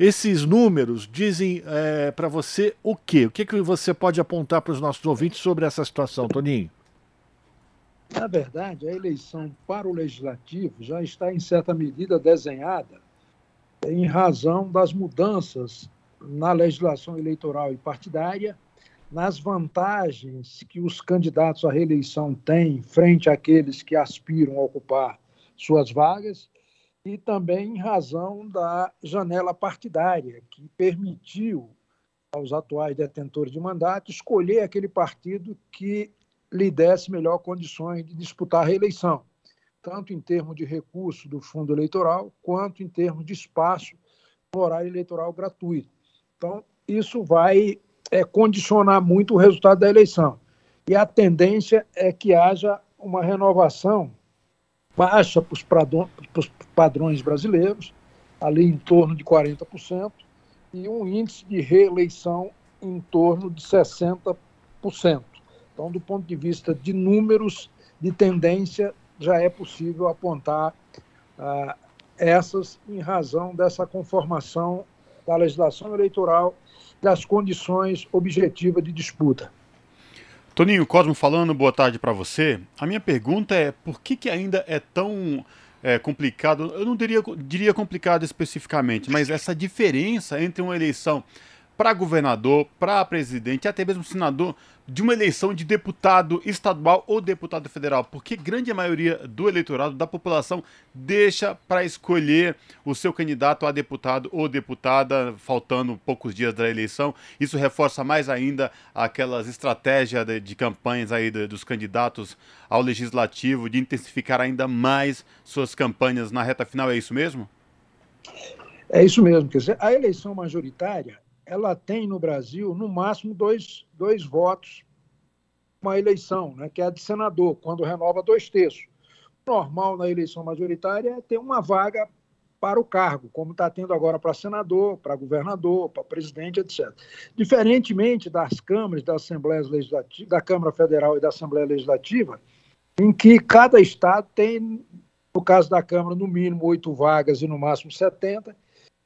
Esses números dizem é, para você o quê? O que, que você pode apontar para os nossos ouvintes sobre essa situação, Toninho? Na verdade, a eleição para o legislativo já está, em certa medida, desenhada em razão das mudanças na legislação eleitoral e partidária, nas vantagens que os candidatos à reeleição têm frente àqueles que aspiram a ocupar suas vagas e também em razão da janela partidária, que permitiu aos atuais detentores de mandato escolher aquele partido que lhe desse melhor condições de disputar a reeleição, tanto em termos de recurso do fundo eleitoral, quanto em termos de espaço no horário eleitoral gratuito. Então, isso vai é, condicionar muito o resultado da eleição. E a tendência é que haja uma renovação baixa para os padrões brasileiros, ali em torno de 40%, e um índice de reeleição em torno de 60%. Então, do ponto de vista de números, de tendência, já é possível apontar ah, essas em razão dessa conformação da legislação eleitoral, das condições objetivas de disputa. Toninho Cosmo falando, boa tarde para você. A minha pergunta é por que, que ainda é tão é, complicado, eu não diria, diria complicado especificamente, mas essa diferença entre uma eleição para governador, para presidente, até mesmo senador, de uma eleição de deputado estadual ou deputado federal, porque grande maioria do eleitorado, da população, deixa para escolher o seu candidato a deputado ou deputada, faltando poucos dias da eleição. Isso reforça mais ainda aquelas estratégias de, de campanhas aí de, dos candidatos ao legislativo, de intensificar ainda mais suas campanhas na reta final. É isso mesmo? É isso mesmo. Quer dizer, a eleição majoritária ela tem no Brasil, no máximo, dois, dois votos uma eleição, né, que é a de senador, quando renova dois terços. Normal na eleição majoritária é ter uma vaga para o cargo, como está tendo agora para senador, para governador, para presidente, etc. Diferentemente das câmaras, da Assembleia Legislativa, da Câmara Federal e da Assembleia Legislativa, em que cada estado tem, no caso da Câmara, no mínimo oito vagas e no máximo 70,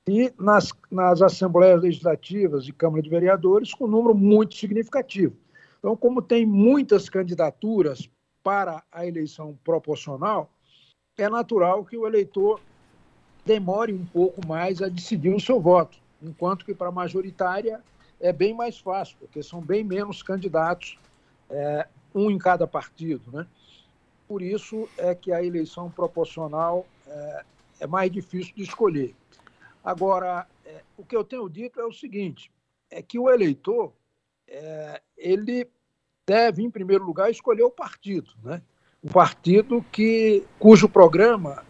e nas, nas assembleias legislativas e Câmara de Vereadores com um número muito significativo. Então, como tem muitas candidaturas para a eleição proporcional, é natural que o eleitor demore um pouco mais a decidir o seu voto, enquanto que para a majoritária é bem mais fácil, porque são bem menos candidatos, é, um em cada partido. Né? Por isso é que a eleição proporcional é, é mais difícil de escolher. Agora, é, o que eu tenho dito é o seguinte: é que o eleitor é, ele deve, em primeiro lugar, escolher o partido, né? O partido que cujo programa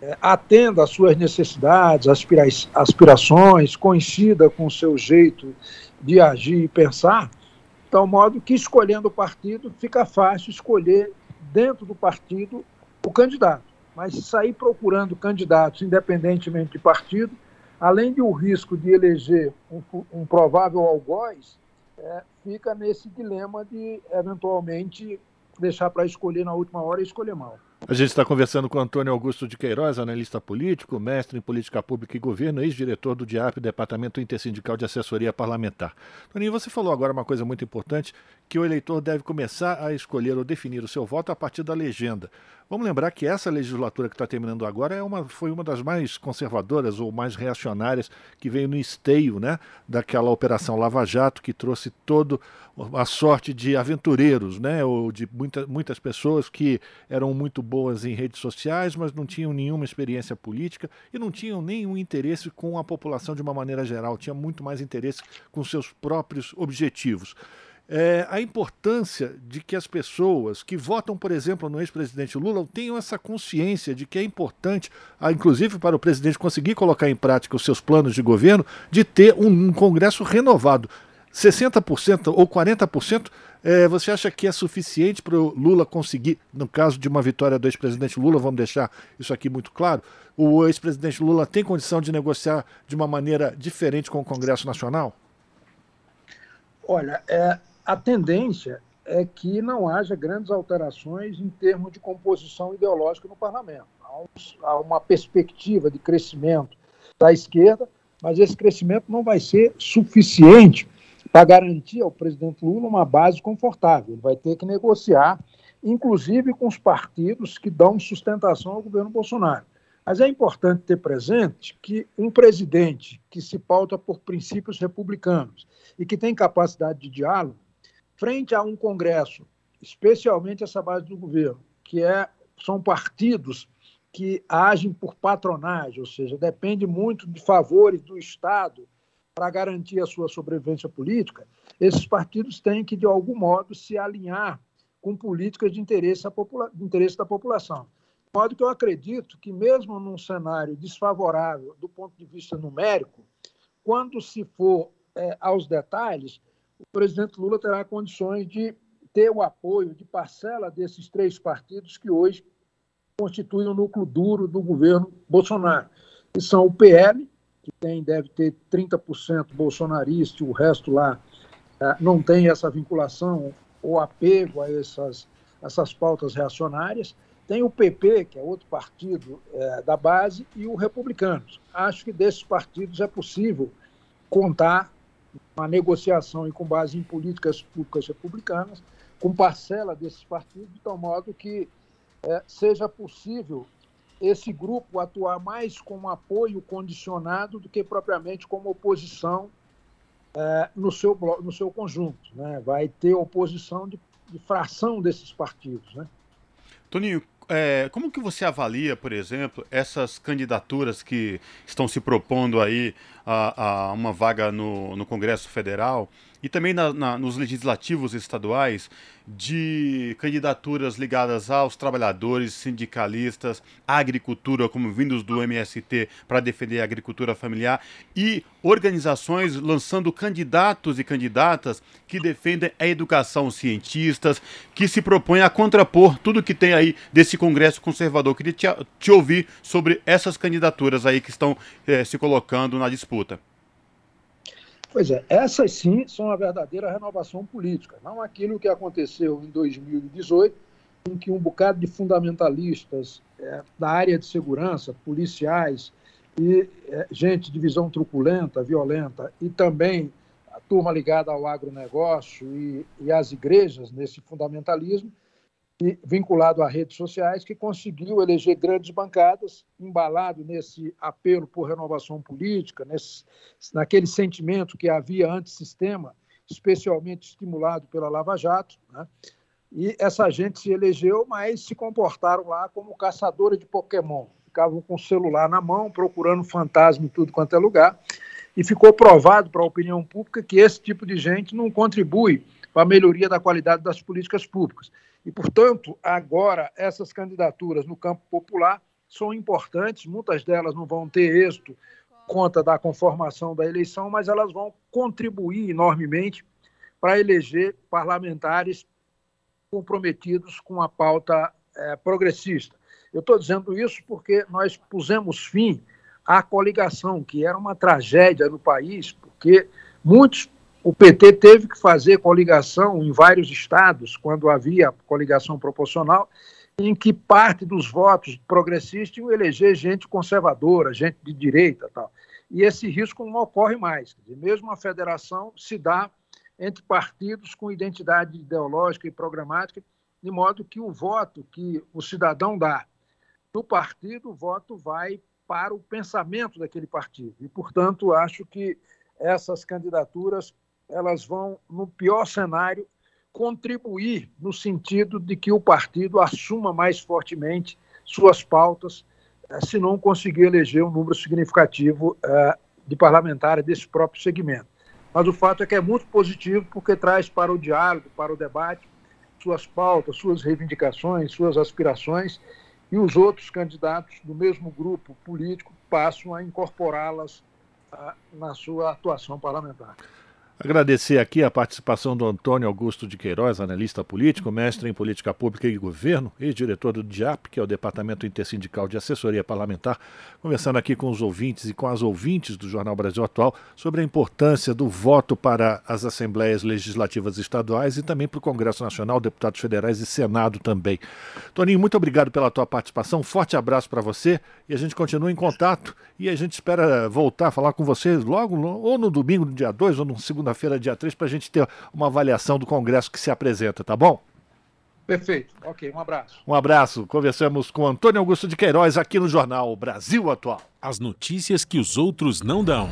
é, atenda às suas necessidades, aspira aspirações, coincida com o seu jeito de agir e pensar, tal modo que escolhendo o partido fica fácil escolher dentro do partido o candidato. Mas sair procurando candidatos independentemente de partido além do risco de eleger um, um provável algoz, é, fica nesse dilema de, eventualmente, deixar para escolher na última hora e escolher mal. A gente está conversando com Antônio Augusto de Queiroz, analista político, mestre em política pública e governo, ex-diretor do DIAP, Departamento Intersindical de Assessoria Parlamentar. Toninho, você falou agora uma coisa muito importante, que o eleitor deve começar a escolher ou definir o seu voto a partir da legenda. Vamos lembrar que essa legislatura que está terminando agora é uma, foi uma das mais conservadoras ou mais reacionárias que veio no esteio né, daquela Operação Lava Jato, que trouxe toda a sorte de aventureiros, né, ou de muita, muitas pessoas que eram muito boas em redes sociais, mas não tinham nenhuma experiência política e não tinham nenhum interesse com a população de uma maneira geral, tinha muito mais interesse com seus próprios objetivos é, a importância de que as pessoas que votam, por exemplo, no ex-presidente Lula tenham essa consciência de que é importante, ah, inclusive para o presidente conseguir colocar em prática os seus planos de governo, de ter um, um Congresso renovado. 60% ou 40%, é, você acha que é suficiente para o Lula conseguir, no caso de uma vitória do ex-presidente Lula, vamos deixar isso aqui muito claro, o ex-presidente Lula tem condição de negociar de uma maneira diferente com o Congresso Nacional? Olha, é, a tendência é que não haja grandes alterações em termos de composição ideológica no parlamento. Há uma perspectiva de crescimento da esquerda, mas esse crescimento não vai ser suficiente para garantir ao presidente Lula uma base confortável. Ele vai ter que negociar, inclusive com os partidos que dão sustentação ao governo Bolsonaro. Mas é importante ter presente que um presidente que se pauta por princípios republicanos e que tem capacidade de diálogo frente a um Congresso, especialmente essa base do governo, que é, são partidos que agem por patronagem, ou seja, depende muito de favores do Estado para garantir a sua sobrevivência política, esses partidos têm que, de algum modo, se alinhar com políticas de interesse, de interesse da população. De modo que eu acredito que, mesmo num cenário desfavorável do ponto de vista numérico, quando se for é, aos detalhes, o presidente Lula terá condições de ter o apoio de parcela desses três partidos que hoje constituem o núcleo duro do governo Bolsonaro, que são o PL, que tem, deve ter 30% bolsonarista e o resto lá é, não tem essa vinculação ou apego a essas, essas pautas reacionárias. Tem o PP, que é outro partido é, da base, e o Republicanos. Acho que desses partidos é possível contar uma negociação e com base em políticas públicas republicanas com parcela desses partidos, de tal modo que é, seja possível esse grupo atuar mais como apoio condicionado do que propriamente como oposição é, no, seu, no seu conjunto. Né? Vai ter oposição de, de fração desses partidos. Né? Toninho, é, como que você avalia, por exemplo, essas candidaturas que estão se propondo aí a, a uma vaga no, no Congresso Federal e também na, na, nos legislativos estaduais de candidaturas ligadas aos trabalhadores, sindicalistas, à agricultura, como vindos do MST para defender a agricultura familiar, e organizações lançando candidatos e candidatas que defendem a educação, cientistas, que se propõem a contrapor tudo que tem aí desse Congresso conservador. Eu queria te, te ouvir sobre essas candidaturas aí que estão eh, se colocando na disputa. Pois é, essas sim são a verdadeira renovação política, não aquilo que aconteceu em 2018, em que um bocado de fundamentalistas é, da área de segurança, policiais e é, gente de visão truculenta, violenta, e também a turma ligada ao agronegócio e, e às igrejas nesse fundamentalismo, vinculado a redes sociais, que conseguiu eleger grandes bancadas, embalado nesse apelo por renovação política, nesse, naquele sentimento que havia antissistema, especialmente estimulado pela Lava Jato. Né? E essa gente se elegeu, mas se comportaram lá como caçadores de Pokémon. Ficavam com o celular na mão, procurando fantasma em tudo quanto é lugar. E ficou provado para a opinião pública que esse tipo de gente não contribui para a melhoria da qualidade das políticas públicas. E, portanto, agora essas candidaturas no campo popular são importantes, muitas delas não vão ter êxito conta da conformação da eleição, mas elas vão contribuir enormemente para eleger parlamentares comprometidos com a pauta é, progressista. Eu estou dizendo isso porque nós pusemos fim à coligação, que era uma tragédia no país, porque muitos o PT teve que fazer coligação em vários estados, quando havia coligação proporcional, em que parte dos votos progressistas iam eleger gente conservadora, gente de direita tal. E esse risco não ocorre mais. Mesmo a federação se dá entre partidos com identidade ideológica e programática, de modo que o voto que o cidadão dá no partido, o voto vai para o pensamento daquele partido. E, portanto, acho que essas candidaturas elas vão, no pior cenário, contribuir no sentido de que o partido assuma mais fortemente suas pautas, eh, se não conseguir eleger um número significativo eh, de parlamentares desse próprio segmento. Mas o fato é que é muito positivo porque traz para o diálogo, para o debate, suas pautas, suas reivindicações, suas aspirações, e os outros candidatos do mesmo grupo político passam a incorporá-las ah, na sua atuação parlamentar. Agradecer aqui a participação do Antônio Augusto de Queiroz, analista político, mestre em política pública e governo e diretor do DIAP, que é o Departamento Intersindical de Assessoria Parlamentar, conversando aqui com os ouvintes e com as ouvintes do Jornal Brasil Atual sobre a importância do voto para as Assembleias Legislativas Estaduais e também para o Congresso Nacional, deputados federais e Senado também. Toninho, muito obrigado pela tua participação, forte abraço para você e a gente continua em contato e a gente espera voltar a falar com você logo, ou no domingo, no dia 2, ou no segunda-feira, dia 3, para a gente ter uma avaliação do Congresso que se apresenta, tá bom? Perfeito. Ok, um abraço. Um abraço. Conversamos com Antônio Augusto de Queiroz aqui no Jornal Brasil Atual. As notícias que os outros não dão.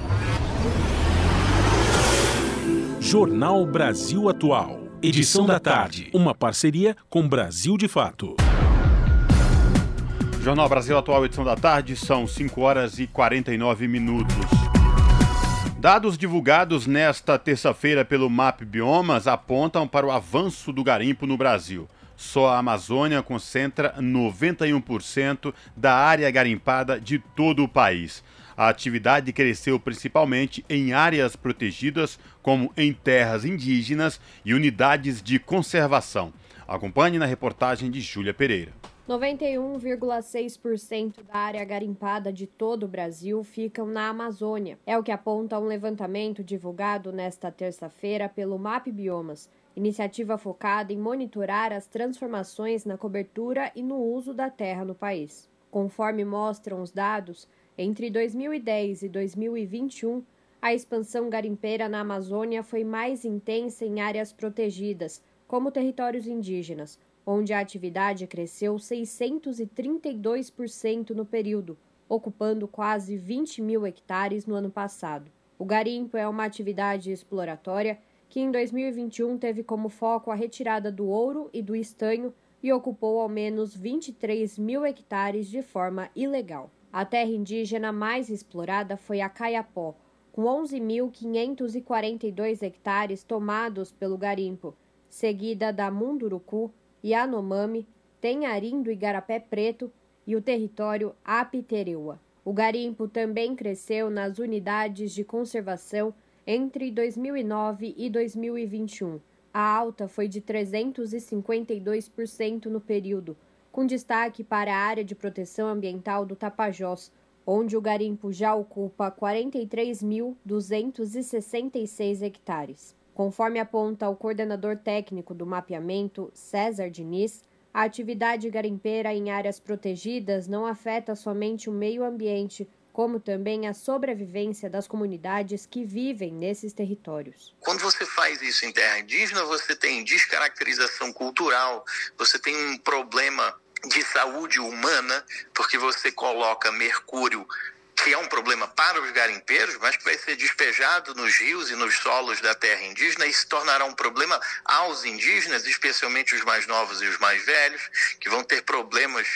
Jornal Brasil Atual. Edição da tarde. Uma parceria com Brasil de Fato. Jornal Brasil Atual, edição da tarde, são 5 horas e 49 minutos. Dados divulgados nesta terça-feira pelo MAP Biomas apontam para o avanço do garimpo no Brasil. Só a Amazônia concentra 91% da área garimpada de todo o país. A atividade cresceu principalmente em áreas protegidas, como em terras indígenas e unidades de conservação. Acompanhe na reportagem de Júlia Pereira. 91,6% da área garimpada de todo o Brasil ficam na Amazônia. É o que aponta um levantamento divulgado nesta terça-feira pelo MAP Biomas, iniciativa focada em monitorar as transformações na cobertura e no uso da terra no país. Conforme mostram os dados, entre 2010 e 2021, a expansão garimpeira na Amazônia foi mais intensa em áreas protegidas, como territórios indígenas, onde a atividade cresceu 632% no período, ocupando quase 20 mil hectares no ano passado. O garimpo é uma atividade exploratória que em 2021 teve como foco a retirada do ouro e do estanho e ocupou ao menos 23 mil hectares de forma ilegal. A terra indígena mais explorada foi a Caiapó, com 11.542 hectares tomados pelo garimpo, seguida da Munduruku, Yanomami, Tenharim do Igarapé Preto e o território Apitereua. O garimpo também cresceu nas unidades de conservação entre 2009 e 2021. A alta foi de 352% no período, com destaque para a área de proteção ambiental do Tapajós, onde o garimpo já ocupa 43.266 hectares. Conforme aponta o coordenador técnico do mapeamento, César Diniz, a atividade garimpeira em áreas protegidas não afeta somente o meio ambiente, como também a sobrevivência das comunidades que vivem nesses territórios. Quando você faz isso em terra indígena, você tem descaracterização cultural, você tem um problema de saúde humana, porque você coloca mercúrio que é um problema para os garimpeiros, mas que vai ser despejado nos rios e nos solos da terra indígena e se tornará um problema aos indígenas, especialmente os mais novos e os mais velhos, que vão ter problemas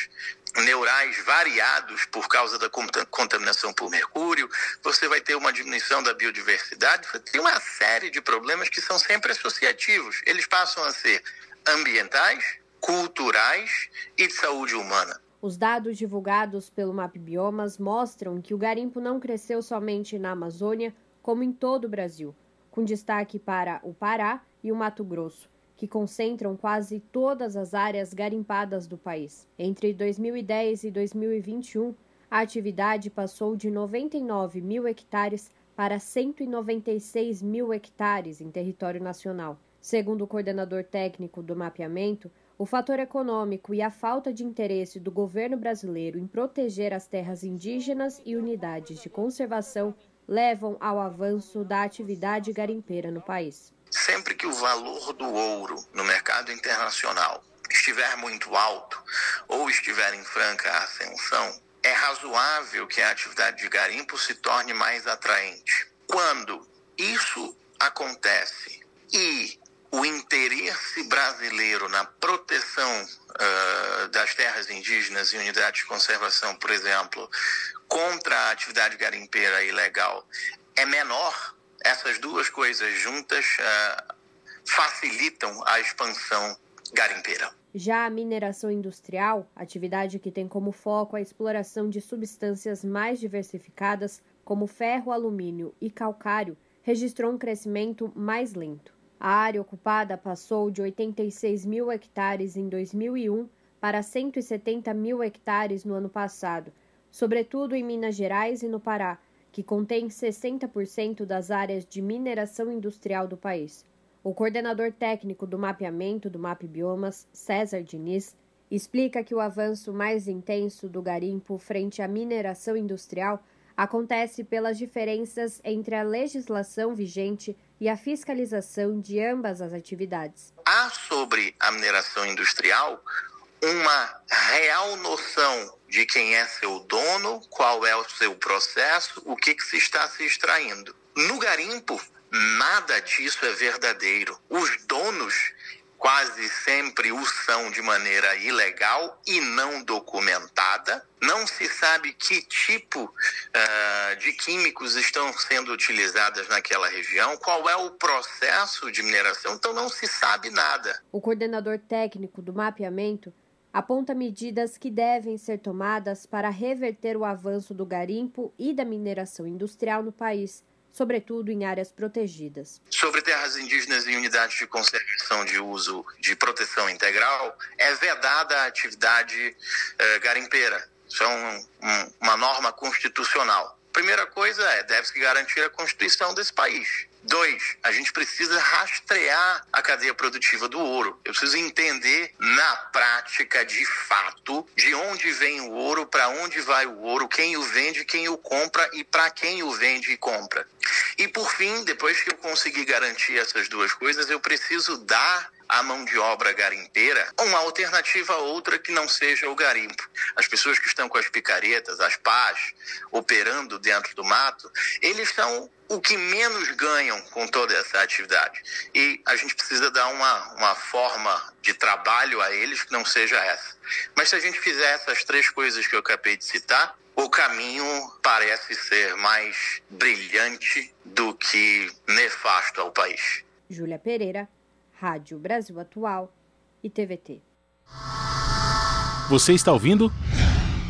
neurais variados por causa da contaminação por mercúrio, você vai ter uma diminuição da biodiversidade, você tem uma série de problemas que são sempre associativos. Eles passam a ser ambientais, culturais e de saúde humana. Os dados divulgados pelo Map Biomas mostram que o garimpo não cresceu somente na Amazônia, como em todo o Brasil, com destaque para o Pará e o Mato Grosso, que concentram quase todas as áreas garimpadas do país. Entre 2010 e 2021, a atividade passou de 99 mil hectares para 196 mil hectares em território nacional. Segundo o coordenador técnico do mapeamento, o fator econômico e a falta de interesse do governo brasileiro em proteger as terras indígenas e unidades de conservação levam ao avanço da atividade garimpeira no país. Sempre que o valor do ouro no mercado internacional estiver muito alto ou estiver em franca ascensão, é razoável que a atividade de garimpo se torne mais atraente. Quando isso acontece e o interesse brasileiro na proteção uh, das terras indígenas e unidades de conservação, por exemplo, contra a atividade garimpeira ilegal é menor, essas duas coisas juntas uh, facilitam a expansão garimpeira. Já a mineração industrial, atividade que tem como foco a exploração de substâncias mais diversificadas, como ferro, alumínio e calcário, registrou um crescimento mais lento. A área ocupada passou de 86 mil hectares em 2001 para 170 mil hectares no ano passado, sobretudo em Minas Gerais e no Pará, que contém 60% das áreas de mineração industrial do país. O coordenador técnico do mapeamento do MAP Biomas, César Diniz, explica que o avanço mais intenso do garimpo frente à mineração industrial acontece pelas diferenças entre a legislação vigente e a fiscalização de ambas as atividades. Há sobre a mineração industrial uma real noção de quem é seu dono, qual é o seu processo, o que, que se está se extraindo. No garimpo, nada disso é verdadeiro. Os donos quase sempre o são de maneira ilegal e não documentada. Não se sabe que tipo uh, de químicos estão sendo utilizados naquela região, qual é o processo de mineração, então não se sabe nada. O coordenador técnico do mapeamento aponta medidas que devem ser tomadas para reverter o avanço do garimpo e da mineração industrial no país, sobretudo em áreas protegidas. Sobre terras indígenas e unidades de conservação de uso de proteção integral, é vedada a atividade eh, garimpeira. Isso é um, um, uma norma constitucional. Primeira coisa é, deve-se garantir a constituição desse país. Dois, a gente precisa rastrear a cadeia produtiva do ouro. Eu preciso entender na prática, de fato, de onde vem o ouro, para onde vai o ouro, quem o vende, quem o compra e para quem o vende e compra. E por fim, depois que eu conseguir garantir essas duas coisas, eu preciso dar à mão de obra garimpeira uma alternativa outra que não seja o garimpo. As pessoas que estão com as picaretas, as pás, operando dentro do mato, eles são o que menos ganham com toda essa atividade. E a gente precisa dar uma, uma forma de trabalho a eles que não seja essa. Mas se a gente fizer essas três coisas que eu acabei de citar, o caminho parece ser mais brilhante do que nefasto ao país. Júlia Pereira, Rádio Brasil Atual e TVT. Você está ouvindo?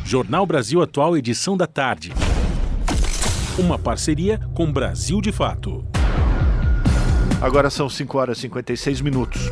Jornal Brasil Atual, edição da tarde. Uma parceria com Brasil de Fato. Agora são 5 horas e 56 minutos.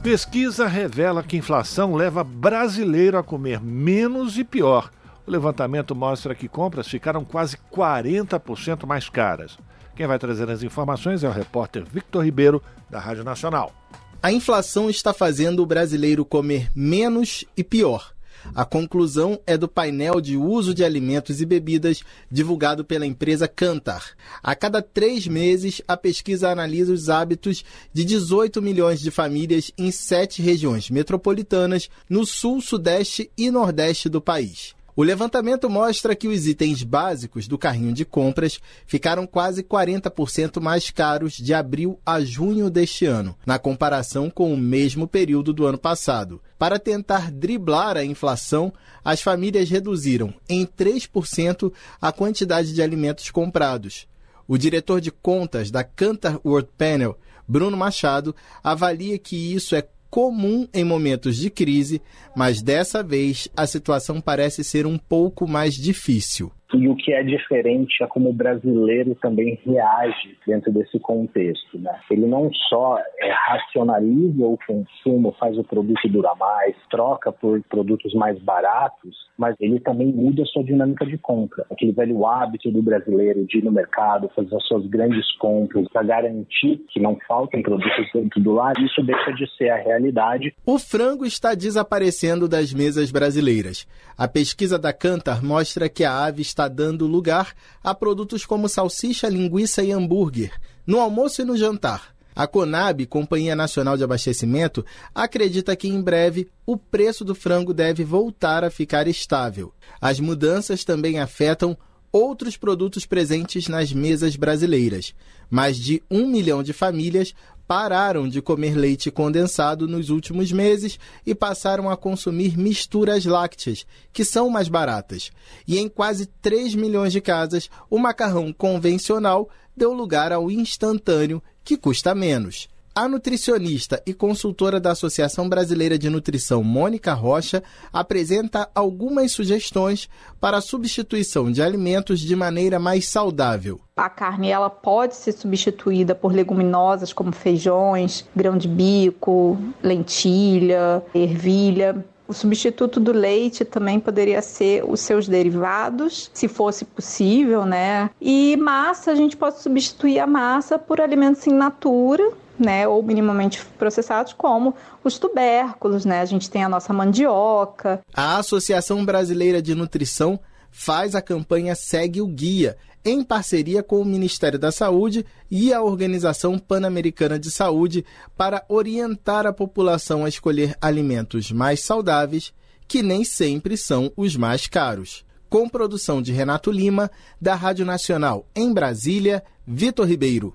Pesquisa revela que inflação leva brasileiro a comer menos e pior. O levantamento mostra que compras ficaram quase 40% mais caras. Quem vai trazer as informações é o repórter Victor Ribeiro, da Rádio Nacional. A inflação está fazendo o brasileiro comer menos e pior. A conclusão é do painel de uso de alimentos e bebidas divulgado pela empresa Cantar. A cada três meses, a pesquisa analisa os hábitos de 18 milhões de famílias em sete regiões metropolitanas no sul, sudeste e nordeste do país. O levantamento mostra que os itens básicos do carrinho de compras ficaram quase 40% mais caros de abril a junho deste ano, na comparação com o mesmo período do ano passado. Para tentar driblar a inflação, as famílias reduziram em 3% a quantidade de alimentos comprados. O diretor de contas da Cantar World Panel, Bruno Machado, avalia que isso é comum em momentos de crise, mas dessa vez a situação parece ser um pouco mais difícil. E o que é diferente é como o brasileiro também reage dentro desse contexto. Né? Ele não só é, racionaliza o consumo, faz o produto durar mais, troca por produtos mais baratos, mas ele também muda a sua dinâmica de compra. Aquele velho hábito do brasileiro de ir no mercado, fazer as suas grandes compras para garantir que não faltem produtos dentro do lar, isso deixa de ser a realidade. O frango está desaparecendo das mesas brasileiras. A pesquisa da Cantar mostra que a ave está está dando lugar a produtos como salsicha, linguiça e hambúrguer, no almoço e no jantar. A Conab, Companhia Nacional de Abastecimento, acredita que em breve o preço do frango deve voltar a ficar estável. As mudanças também afetam outros produtos presentes nas mesas brasileiras. Mais de um milhão de famílias pararam de comer leite condensado nos últimos meses e passaram a consumir misturas lácteas, que são mais baratas. E em quase 3 milhões de casas, o macarrão convencional deu lugar ao instantâneo, que custa menos. A nutricionista e consultora da Associação Brasileira de Nutrição, Mônica Rocha, apresenta algumas sugestões para a substituição de alimentos de maneira mais saudável. A carne ela pode ser substituída por leguminosas como feijões, grão de bico, lentilha, ervilha. O substituto do leite também poderia ser os seus derivados, se fosse possível, né? E massa, a gente pode substituir a massa por alimentos in natura, né, ou minimamente processados, como os tubérculos, né? A gente tem a nossa mandioca. A Associação Brasileira de Nutrição faz a campanha Segue o Guia, em parceria com o Ministério da Saúde e a Organização Pan-Americana de Saúde, para orientar a população a escolher alimentos mais saudáveis, que nem sempre são os mais caros. Com produção de Renato Lima, da Rádio Nacional em Brasília, Vitor Ribeiro.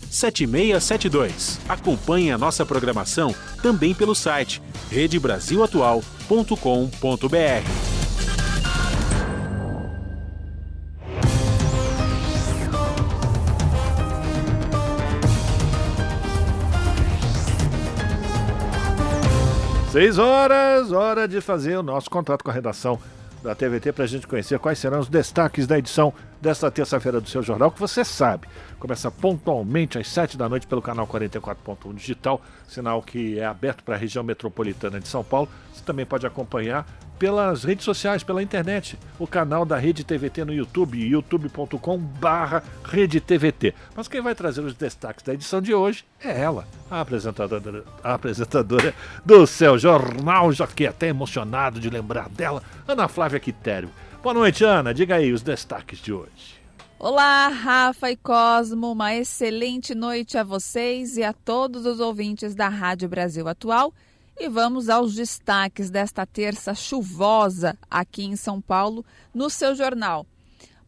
7672. Acompanhe a nossa programação também pelo site redebrasilatual.com.br. Seis horas, hora de fazer o nosso contato com a redação da TVT para a gente conhecer quais serão os destaques da edição desta terça-feira do seu jornal, que você sabe, começa pontualmente às 7 da noite pelo canal 44.1 digital, sinal que é aberto para a região metropolitana de São Paulo. Você também pode acompanhar pelas redes sociais, pela internet, o canal da Rede TVT no YouTube, youtube.com/barra Rede TVT. Mas quem vai trazer os destaques da edição de hoje é ela, a apresentadora, a apresentadora do seu jornal, já que até emocionado de lembrar dela, Ana Flávia Quitério. Boa noite, Ana. Diga aí os destaques de hoje. Olá, Rafa e Cosmo. Uma excelente noite a vocês e a todos os ouvintes da Rádio Brasil Atual e vamos aos destaques desta terça chuvosa aqui em São Paulo, no seu jornal.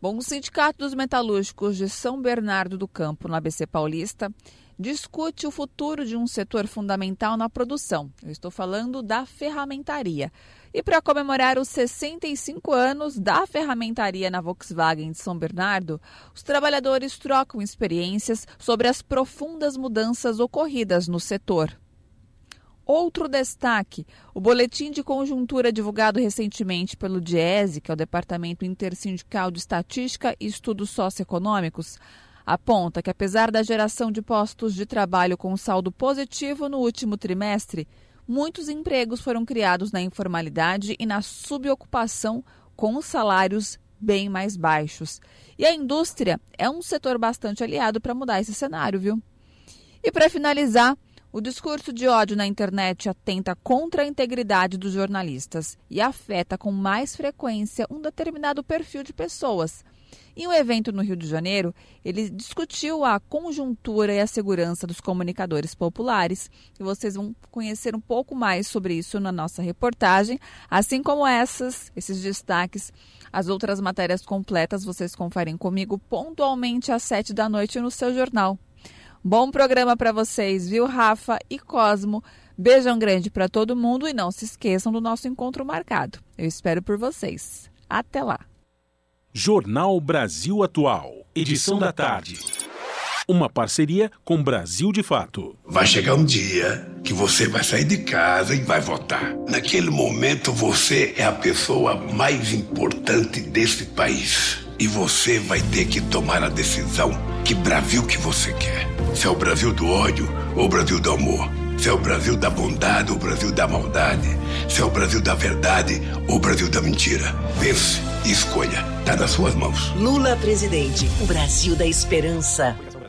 Bom, o Sindicato dos Metalúrgicos de São Bernardo do Campo, no ABC Paulista, discute o futuro de um setor fundamental na produção. Eu estou falando da ferramentaria. E para comemorar os 65 anos da ferramentaria na Volkswagen de São Bernardo, os trabalhadores trocam experiências sobre as profundas mudanças ocorridas no setor. Outro destaque: o boletim de conjuntura divulgado recentemente pelo DIESE, que é o Departamento Intersindical de Estatística e Estudos Socioeconômicos, aponta que, apesar da geração de postos de trabalho com saldo positivo no último trimestre, muitos empregos foram criados na informalidade e na subocupação com salários bem mais baixos. E a indústria é um setor bastante aliado para mudar esse cenário, viu? E para finalizar, o discurso de ódio na internet atenta contra a integridade dos jornalistas e afeta com mais frequência um determinado perfil de pessoas. Em um evento no Rio de Janeiro, ele discutiu a conjuntura e a segurança dos comunicadores populares. E vocês vão conhecer um pouco mais sobre isso na nossa reportagem, assim como essas, esses destaques. As outras matérias completas vocês conferem comigo pontualmente às sete da noite no seu jornal. Bom programa para vocês, viu, Rafa e Cosmo? Beijão grande para todo mundo e não se esqueçam do nosso encontro marcado. Eu espero por vocês. Até lá. Jornal Brasil Atual, edição da tarde. Uma parceria com Brasil de Fato. Vai chegar um dia que você vai sair de casa e vai votar. Naquele momento você é a pessoa mais importante desse país. E você vai ter que tomar a decisão que Brasil que você quer. Se é o Brasil do ódio ou o Brasil do amor. Se é o Brasil da bondade ou o Brasil da maldade. Se é o Brasil da verdade ou o Brasil da mentira. Pense e escolha. Está nas suas mãos. Lula presidente. O Brasil da esperança.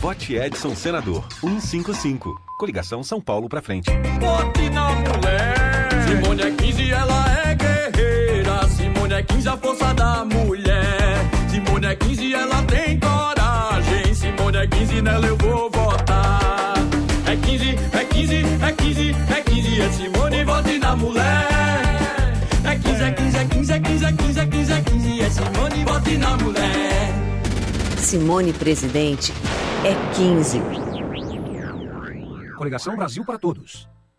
Vote Edson Senador 155. Coligação São Paulo pra frente. Vote na mulher. Simone é 15, ela é guerreira. Simone é 15, a força da mulher. Simone é 15, ela tem coragem. Simone é 15, nela eu vou votar. É 15, é 15, é 15, é 15. É Simone, vote na mulher. é 15, é 15, é 15, é Simone, vote na mulher. Simone Presidente é 15. Coligação Brasil para Todos.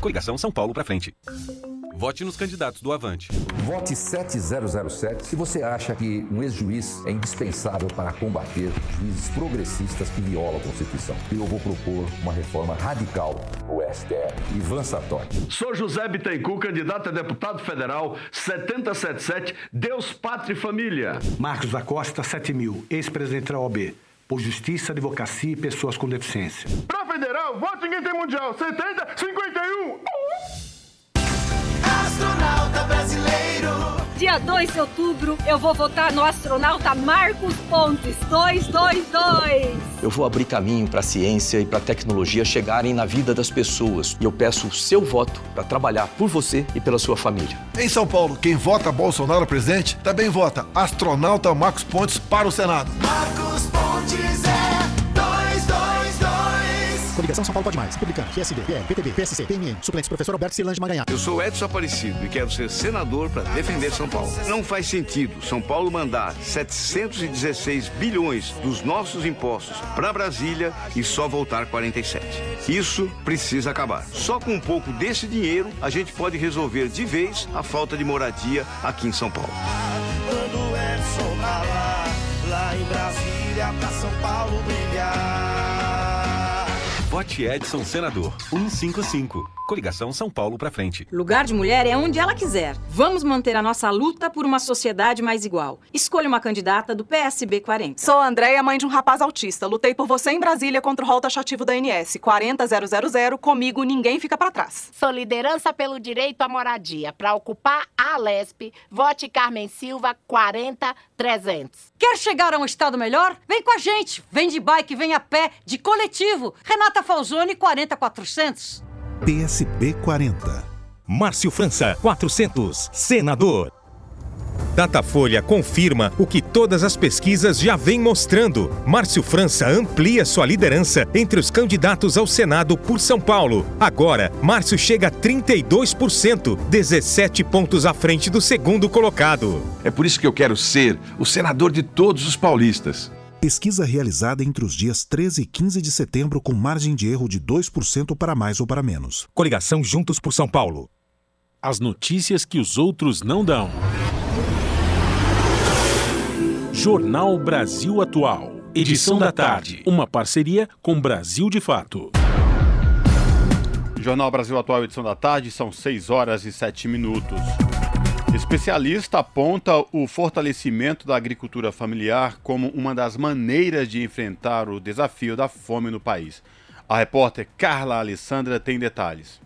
Coligação São Paulo pra frente. Vote nos candidatos do Avante. Vote 7007 se você acha que um ex-juiz é indispensável para combater juízes progressistas que violam a Constituição. Eu vou propor uma reforma radical no STF. Ivan Sartori. Sou José Bittencourt, candidato a deputado federal 7077, Deus, Pátria e Família. Marcos da Costa, 7000, ex-presidente da OAB. Por justiça, advocacia e pessoas com deficiência. Pra federal, vote em Intermundial 7051. Astronauta brasileiro. Dia 2 de outubro, eu vou votar no astronauta Marcos Pontes 222. Eu vou abrir caminho para a ciência e para a tecnologia chegarem na vida das pessoas. E eu peço o seu voto para trabalhar por você e pela sua família. Em São Paulo, quem vota Bolsonaro presidente também vota astronauta Marcos Pontes para o Senado. Marcos Pontes é 222. Coligação São Paulo Pode Mais. Republicano, PSB, PL, PTB, PSC, PMN. Suplentes Professor Alberto Silange Maganhar. Eu sou Edson Aparecido e quero ser senador para defender São Paulo. Não faz sentido São Paulo mandar 716 bilhões dos nossos impostos para Brasília e só voltar 47. Isso precisa acabar. Só com um pouco desse dinheiro a gente pode resolver de vez a falta de moradia aqui em São Paulo. Quando o Edson tá lá, lá em Brasília, pra São Paulo brilhar. Vote Edson Senador 155. Coligação São Paulo pra frente. Lugar de mulher é onde ela quiser. Vamos manter a nossa luta por uma sociedade mais igual. Escolha uma candidata do PSB 40. Sou a Andréia, mãe de um rapaz autista. Lutei por você em Brasília contra o rol taxativo da ANS. 40000. Comigo ninguém fica pra trás. Sou liderança pelo direito à moradia. Para ocupar a Lesp, vote Carmen Silva 40300. Quer chegar a um estado melhor? Vem com a gente. Vem de bike, vem a pé, de coletivo. Renata Falzoni 40400. PSB 40. Márcio França, 400, senador. Datafolha confirma o que todas as pesquisas já vêm mostrando. Márcio França amplia sua liderança entre os candidatos ao Senado por São Paulo. Agora, Márcio chega a 32%, 17 pontos à frente do segundo colocado. É por isso que eu quero ser o senador de todos os paulistas. Pesquisa realizada entre os dias 13 e 15 de setembro com margem de erro de 2% para mais ou para menos. Coligação Juntos por São Paulo. As notícias que os outros não dão. Jornal Brasil Atual. Edição da tarde. Uma parceria com Brasil de Fato. Jornal Brasil Atual, edição da tarde, são 6 horas e 7 minutos. Especialista aponta o fortalecimento da agricultura familiar como uma das maneiras de enfrentar o desafio da fome no país. A repórter Carla Alessandra tem detalhes.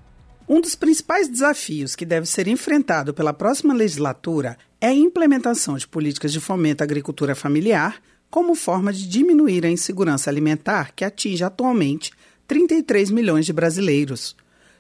Um dos principais desafios que deve ser enfrentado pela próxima legislatura é a implementação de políticas de fomento à agricultura familiar como forma de diminuir a insegurança alimentar que atinge atualmente 33 milhões de brasileiros.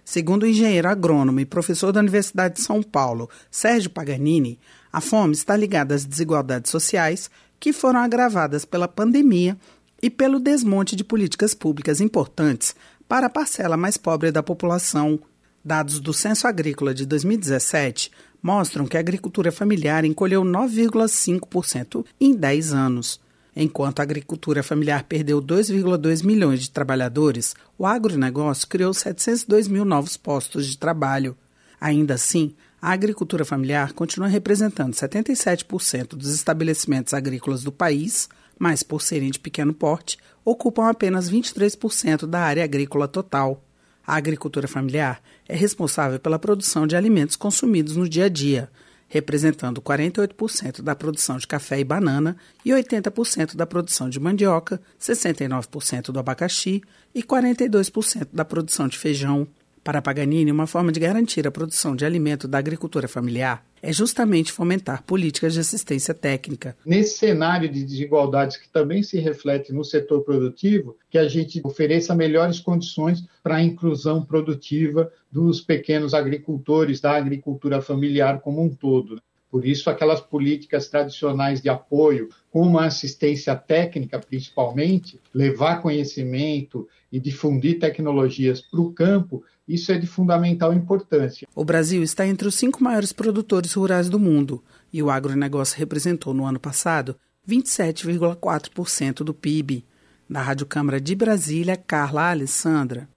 Segundo o engenheiro agrônomo e professor da Universidade de São Paulo, Sérgio Paganini, a fome está ligada às desigualdades sociais que foram agravadas pela pandemia e pelo desmonte de políticas públicas importantes para a parcela mais pobre da população. Dados do Censo Agrícola de 2017 mostram que a agricultura familiar encolheu 9,5% em 10 anos. Enquanto a agricultura familiar perdeu 2,2 milhões de trabalhadores, o agronegócio criou 702 mil novos postos de trabalho. Ainda assim, a agricultura familiar continua representando 77% dos estabelecimentos agrícolas do país, mas por serem de pequeno porte, ocupam apenas 23% da área agrícola total. A agricultura familiar é responsável pela produção de alimentos consumidos no dia a dia, representando 48% da produção de café e banana e 80% da produção de mandioca, 69% do abacaxi e 42% da produção de feijão. Para Paganini, uma forma de garantir a produção de alimento da agricultura familiar é justamente fomentar políticas de assistência técnica. Nesse cenário de desigualdades que também se reflete no setor produtivo, que a gente ofereça melhores condições para a inclusão produtiva dos pequenos agricultores, da agricultura familiar como um todo. Por isso, aquelas políticas tradicionais de apoio, como a assistência técnica, principalmente, levar conhecimento e difundir tecnologias para o campo, isso é de fundamental importância. O Brasil está entre os cinco maiores produtores rurais do mundo e o agronegócio representou no ano passado 27,4% do PIB. Da Rádio Câmara de Brasília, Carla Alessandra.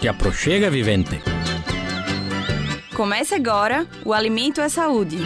Que aproxega, vivente. Comece agora o Alimento é Saúde.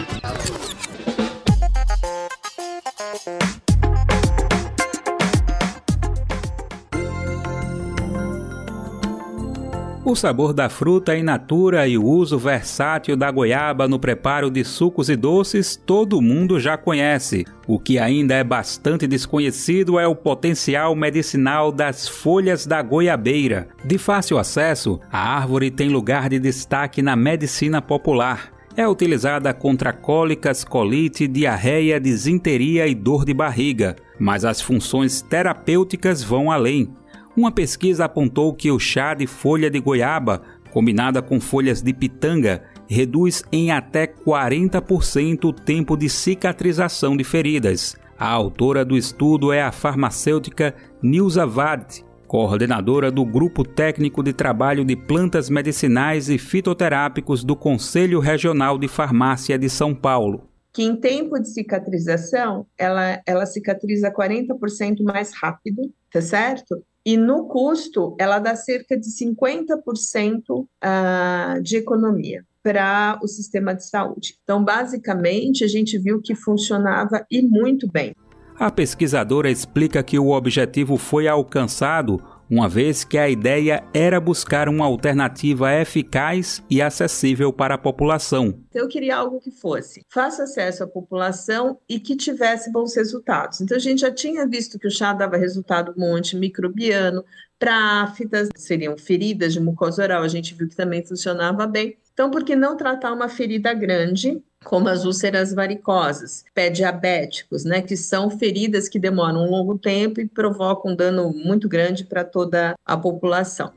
O sabor da fruta in natura e o uso versátil da goiaba no preparo de sucos e doces todo mundo já conhece. O que ainda é bastante desconhecido é o potencial medicinal das folhas da goiabeira. De fácil acesso, a árvore tem lugar de destaque na medicina popular. É utilizada contra cólicas, colite, diarreia, disenteria e dor de barriga, mas as funções terapêuticas vão além. Uma pesquisa apontou que o chá de folha de goiaba, combinada com folhas de pitanga, reduz em até 40% o tempo de cicatrização de feridas. A autora do estudo é a farmacêutica Nilza Vard, coordenadora do Grupo Técnico de Trabalho de Plantas Medicinais e Fitoterápicos do Conselho Regional de Farmácia de São Paulo. Que em tempo de cicatrização, ela, ela cicatriza 40% mais rápido, tá certo? E no custo, ela dá cerca de 50% uh, de economia para o sistema de saúde. Então, basicamente, a gente viu que funcionava e muito bem. A pesquisadora explica que o objetivo foi alcançado uma vez que a ideia era buscar uma alternativa eficaz e acessível para a população. Eu queria algo que fosse fácil acesso à população e que tivesse bons resultados. Então a gente já tinha visto que o chá dava resultado bom antimicrobiano, para aftas, seriam feridas de mucosa oral, a gente viu que também funcionava bem. Então, por que não tratar uma ferida grande como as úlceras varicosas, pé diabéticos, né, que são feridas que demoram um longo tempo e provocam um dano muito grande para toda a população.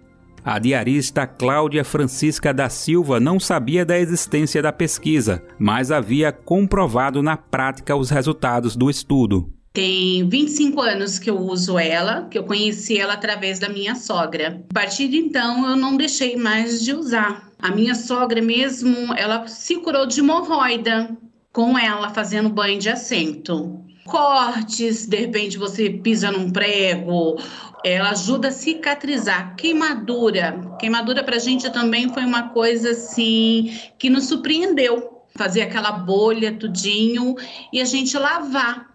A diarista Cláudia Francisca da Silva não sabia da existência da pesquisa, mas havia comprovado na prática os resultados do estudo. Tem 25 anos que eu uso ela, que eu conheci ela através da minha sogra. A partir de então, eu não deixei mais de usar. A minha sogra mesmo, ela se curou de hemorroida com ela fazendo banho de assento. Cortes, de repente você pisa num prego, ela ajuda a cicatrizar. Queimadura. Queimadura pra gente também foi uma coisa assim que nos surpreendeu. Fazer aquela bolha tudinho e a gente lavar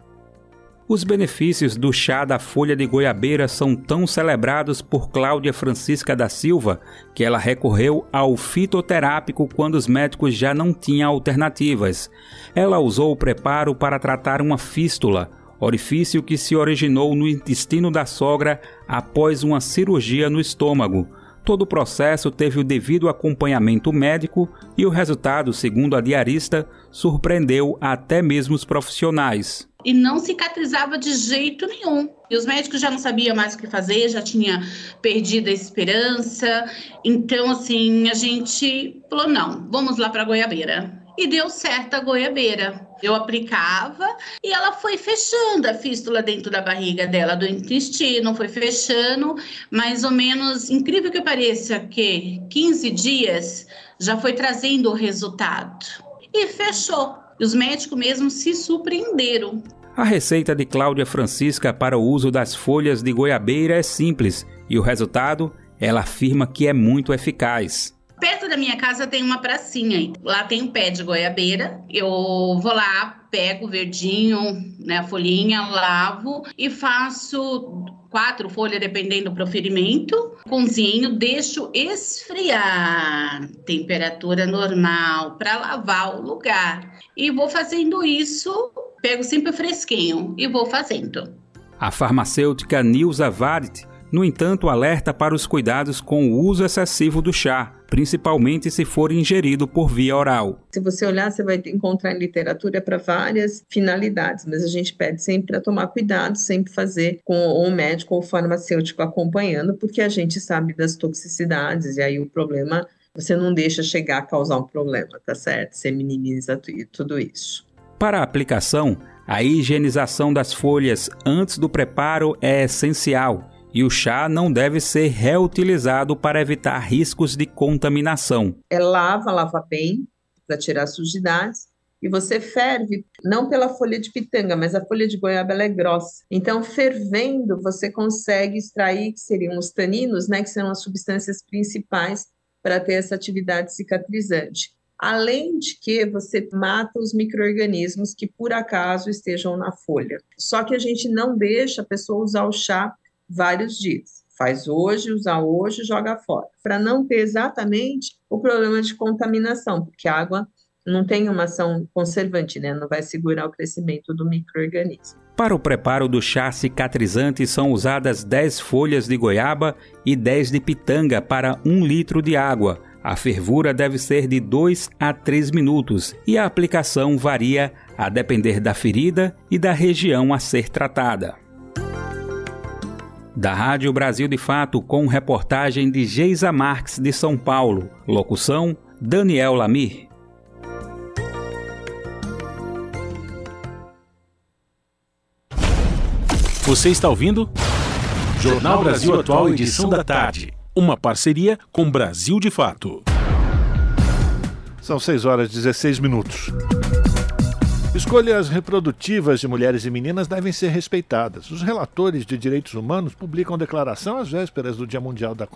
os benefícios do chá da folha de goiabeira são tão celebrados por Cláudia Francisca da Silva que ela recorreu ao fitoterápico quando os médicos já não tinham alternativas. Ela usou o preparo para tratar uma fístula, orifício que se originou no intestino da sogra após uma cirurgia no estômago. Todo o processo teve o devido acompanhamento médico e o resultado, segundo a diarista, surpreendeu até mesmo os profissionais e não cicatrizava de jeito nenhum. E os médicos já não sabiam mais o que fazer, já tinha perdido a esperança. Então, assim, a gente falou: não, vamos lá para a goiabeira. E deu certo a goiabeira. Eu aplicava e ela foi fechando a fístula dentro da barriga dela, do intestino, foi fechando, mais ou menos, incrível que pareça, que 15 dias já foi trazendo o resultado. E fechou. E os médicos mesmo se surpreenderam. A receita de Cláudia Francisca para o uso das folhas de goiabeira é simples e o resultado, ela afirma que é muito eficaz. Perto da minha casa tem uma pracinha. Lá tem um pé de goiabeira. Eu vou lá, pego o verdinho, né, a folhinha, lavo e faço quatro folhas, dependendo do proferimento. Cozinho, deixo esfriar, temperatura normal, para lavar o lugar. E vou fazendo isso, pego sempre fresquinho e vou fazendo. A farmacêutica Nilza Varit No entanto, alerta para os cuidados com o uso excessivo do chá, principalmente se for ingerido por via oral. Se você olhar, você vai encontrar em literatura para várias finalidades, mas a gente pede sempre para tomar cuidado, sempre fazer com o médico ou o farmacêutico acompanhando, porque a gente sabe das toxicidades e aí o problema você não deixa chegar a causar um problema, tá certo? Você minimiza tudo isso. Para a aplicação, a higienização das folhas antes do preparo é essencial e o chá não deve ser reutilizado para evitar riscos de contaminação. É lava, lava bem para tirar sujidades e você ferve, não pela folha de pitanga, mas a folha de goiaba ela é grossa. Então, fervendo, você consegue extrair, que seriam os taninos, né, que são as substâncias principais para ter essa atividade cicatrizante. Além de que você mata os micro-organismos que por acaso estejam na folha. Só que a gente não deixa a pessoa usar o chá vários dias. Faz hoje, usa hoje, joga fora. Para não ter exatamente o problema de contaminação, porque a água não tem uma ação conservante, né? Não vai segurar o crescimento do microorganismo. Para o preparo do chá cicatrizante são usadas 10 folhas de goiaba e 10 de pitanga para 1 litro de água. A fervura deve ser de 2 a 3 minutos e a aplicação varia a depender da ferida e da região a ser tratada. Da Rádio Brasil de Fato, com reportagem de Geisa Marques de São Paulo. Locução: Daniel Lamir. Você está ouvindo? Jornal Brasil Atual, edição da tarde. Uma parceria com Brasil de Fato. São 6 horas e 16 minutos. Escolhas reprodutivas de mulheres e meninas devem ser respeitadas. Os relatores de direitos humanos publicam declaração às vésperas do Dia Mundial da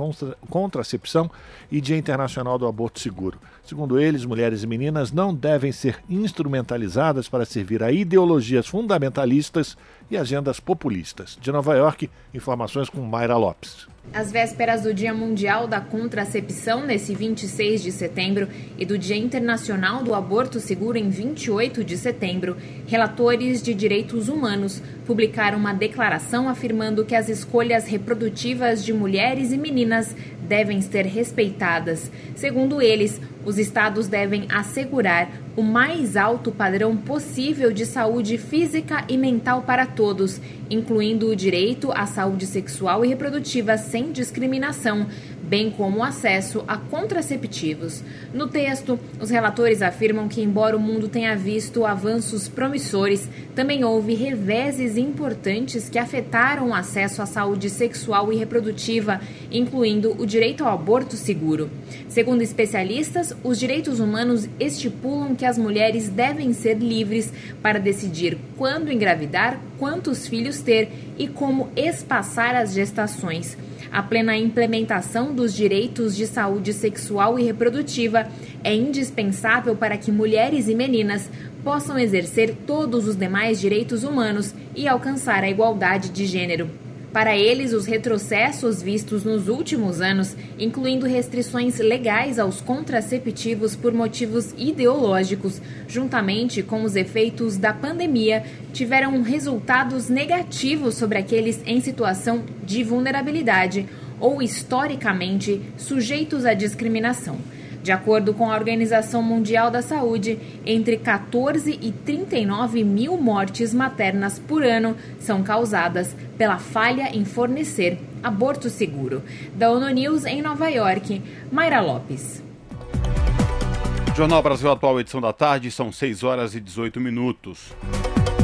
Contracepção e Dia Internacional do Aborto Seguro. Segundo eles, mulheres e meninas não devem ser instrumentalizadas para servir a ideologias fundamentalistas e agendas populistas. De Nova York, informações com Mayra Lopes. Às vésperas do Dia Mundial da Contracepção, nesse 26 de setembro, e do Dia Internacional do Aborto Seguro, em 28 de setembro, relatores de direitos humanos publicaram uma declaração afirmando que as escolhas reprodutivas de mulheres e meninas devem ser respeitadas. Segundo eles, os estados devem assegurar o mais alto padrão possível de saúde física e mental para todos, incluindo o direito à saúde sexual e reprodutiva sem discriminação, bem como o acesso a contraceptivos. No texto, os relatores afirmam que, embora o mundo tenha visto avanços promissores, também houve reveses importantes que afetaram o acesso à saúde sexual e reprodutiva, incluindo o direito ao aborto seguro. Segundo especialistas, os direitos humanos estipulam que as mulheres devem ser livres para decidir quando engravidar, quantos filhos ter e como espaçar as gestações. A plena implementação dos direitos de saúde sexual e reprodutiva é indispensável para que mulheres e meninas possam exercer todos os demais direitos humanos e alcançar a igualdade de gênero. Para eles, os retrocessos vistos nos últimos anos, incluindo restrições legais aos contraceptivos por motivos ideológicos, juntamente com os efeitos da pandemia, tiveram resultados negativos sobre aqueles em situação de vulnerabilidade ou historicamente sujeitos à discriminação. De acordo com a Organização Mundial da Saúde, entre 14 e 39 mil mortes maternas por ano são causadas pela falha em fornecer aborto seguro. Da ONU News em Nova York, Mayra Lopes. Jornal Brasil Atual, edição da tarde, são 6 horas e 18 minutos.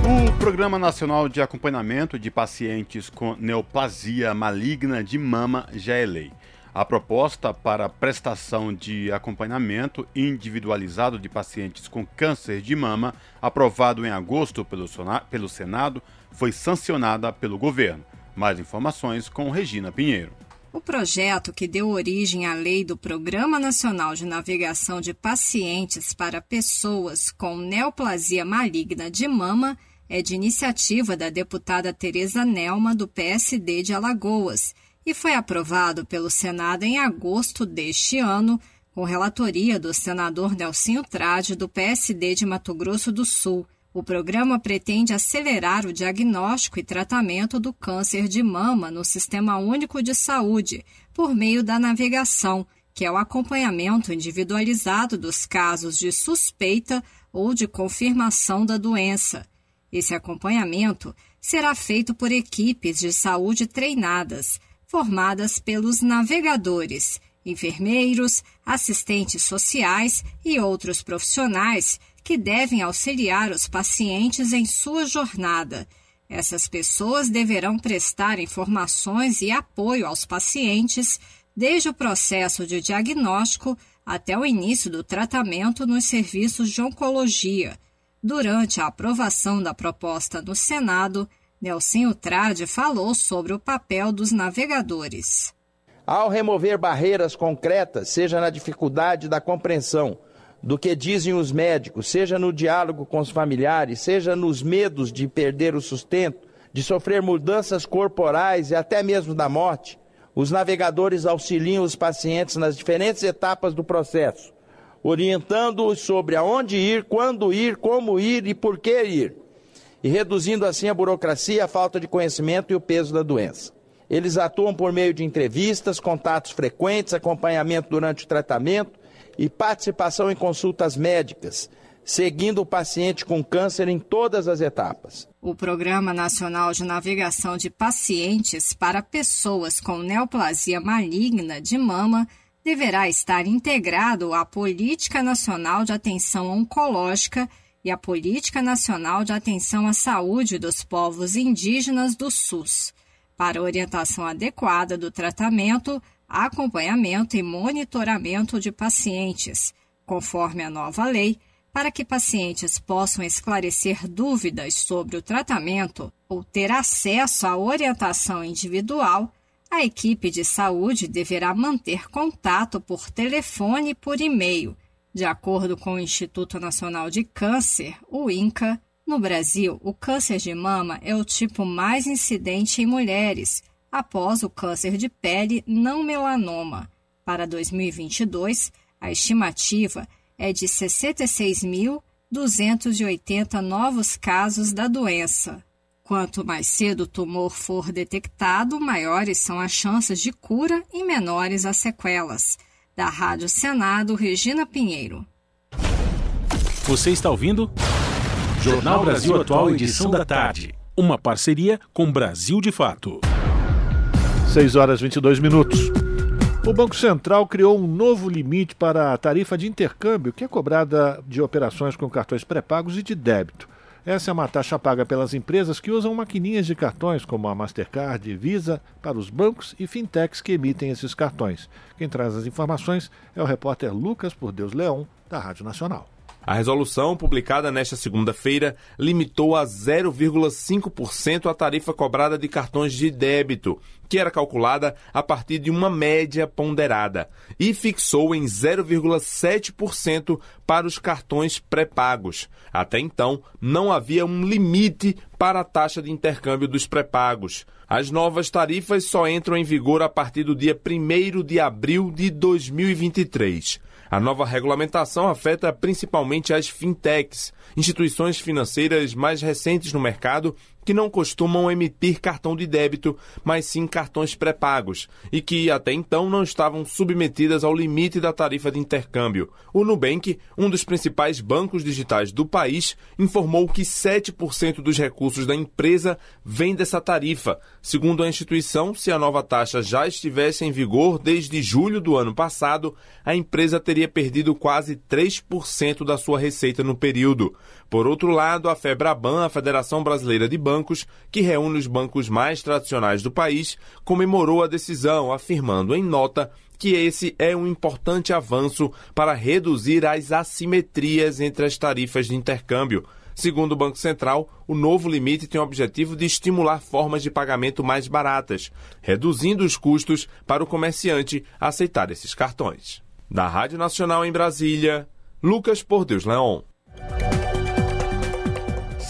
O Programa Nacional de Acompanhamento de Pacientes com Neoplasia Maligna de Mama já é lei. A proposta para prestação de acompanhamento individualizado de pacientes com câncer de mama, aprovado em agosto pelo, Senado, foi sancionada pelo governo. Mais informações com Regina Pinheiro. O projeto que deu origem à lei do Programa Nacional de Navegação de Pacientes para Pessoas com Neoplasia Maligna de Mama é de iniciativa da deputada Tereza Nelma, do PSD de Alagoas e foi aprovado pelo Senado em agosto deste ano, com relatoria do senador Nelsinho Trade, do PSD de Mato Grosso do Sul. O programa pretende acelerar o diagnóstico e tratamento do câncer de mama no Sistema Único de Saúde por meio da navegação, que é o acompanhamento individualizado dos casos de suspeita ou de confirmação da doença. Esse acompanhamento será feito por equipes de saúde treinadas, formadas pelos navegadores, enfermeiros, assistentes sociais e outros profissionais que devem auxiliar os pacientes em sua jornada. Essas pessoas deverão prestar informações e apoio aos pacientes desde o processo de diagnóstico até o início do tratamento nos serviços de oncologia. Durante a aprovação da proposta no Senado, Nelson Trade falou sobre o papel dos navegadores. Ao remover barreiras concretas, seja na dificuldade da compreensão do que dizem os médicos, seja no diálogo com os familiares, seja nos medos de perder o sustento, de sofrer mudanças corporais e até mesmo da morte, os navegadores auxiliam os pacientes nas diferentes etapas do processo, orientando-os sobre aonde ir, quando ir, como ir e por que ir, e reduzindo assim a burocracia, a falta de conhecimento e o peso da doença. Eles atuam por meio de entrevistas, contatos frequentes, acompanhamento durante o tratamento e participação em consultas médicas, seguindo o paciente com câncer em todas as etapas. O Programa Nacional de Navegação de Pacientes para Pessoas com Neoplasia Maligna de Mama deverá estar integrado à Política Nacional de Atenção Oncológica e à Política Nacional de Atenção à Saúde dos Povos Indígenas do SUS, para orientação adequada do tratamento, acompanhamento e monitoramento de pacientes, conforme a nova lei, para que pacientes possam esclarecer dúvidas sobre o tratamento ou ter acesso à orientação individual, a equipe de saúde deverá manter contato por telefone e por e-mail. De acordo com o Instituto Nacional de Câncer, o INCA, no Brasil, o câncer de mama é o tipo mais incidente em mulheres após o câncer de pele não melanoma. Para 2022, a estimativa é de 66.280 novos casos da doença. Quanto mais cedo o tumor for detectado, maiores são as chances de cura e menores as sequelas. Da Rádio Senado, Regina Pinheiro. Você está ouvindo? Jornal Brasil Atual, edição da tarde. Uma parceria com Brasil de Fato. 6 horas 22 minutos. O Banco Central criou um novo limite para a tarifa de intercâmbio, que é cobrada de operações com cartões pré-pagos e de débito. Essa é uma taxa paga pelas empresas que usam maquininhas de cartões como a Mastercard e Visa para os bancos e fintechs que emitem esses cartões. Quem traz as informações é o repórter Lucas Por Deus Leão, da Rádio Nacional. A resolução, publicada nesta segunda-feira, limitou a 0,5% a tarifa cobrada de cartões de débito, que era calculada a partir de uma média ponderada, e fixou em 0,7% para os cartões pré-pagos. Até então, não havia um limite para a taxa de intercâmbio dos pré-pagos. As novas tarifas só entram em vigor a partir do dia 1 de abril de 2023. A nova regulamentação afeta principalmente as fintechs, instituições financeiras mais recentes no mercado que não costumam emitir cartão de débito, mas sim cartões pré-pagos, e que até então não estavam submetidas ao limite da tarifa de intercâmbio. O Nubank, um dos principais bancos digitais do país, informou que 7% dos recursos da empresa vem dessa tarifa. Segundo a instituição, se a nova taxa já estivesse em vigor desde julho do ano passado, a empresa teria perdido quase 3% da sua receita no período. Por outro lado, a FEBRABAN, a Federação Brasileira de Bancos, que reúne os bancos mais tradicionais do país, comemorou a decisão, afirmando em nota que esse é um importante avanço para reduzir as assimetrias entre as tarifas de intercâmbio. Segundo o Banco Central, o novo limite tem o objetivo de estimular formas de pagamento mais baratas, reduzindo os custos para o comerciante aceitar esses cartões. Da Rádio Nacional em Brasília, Lucas Por Deus Leon.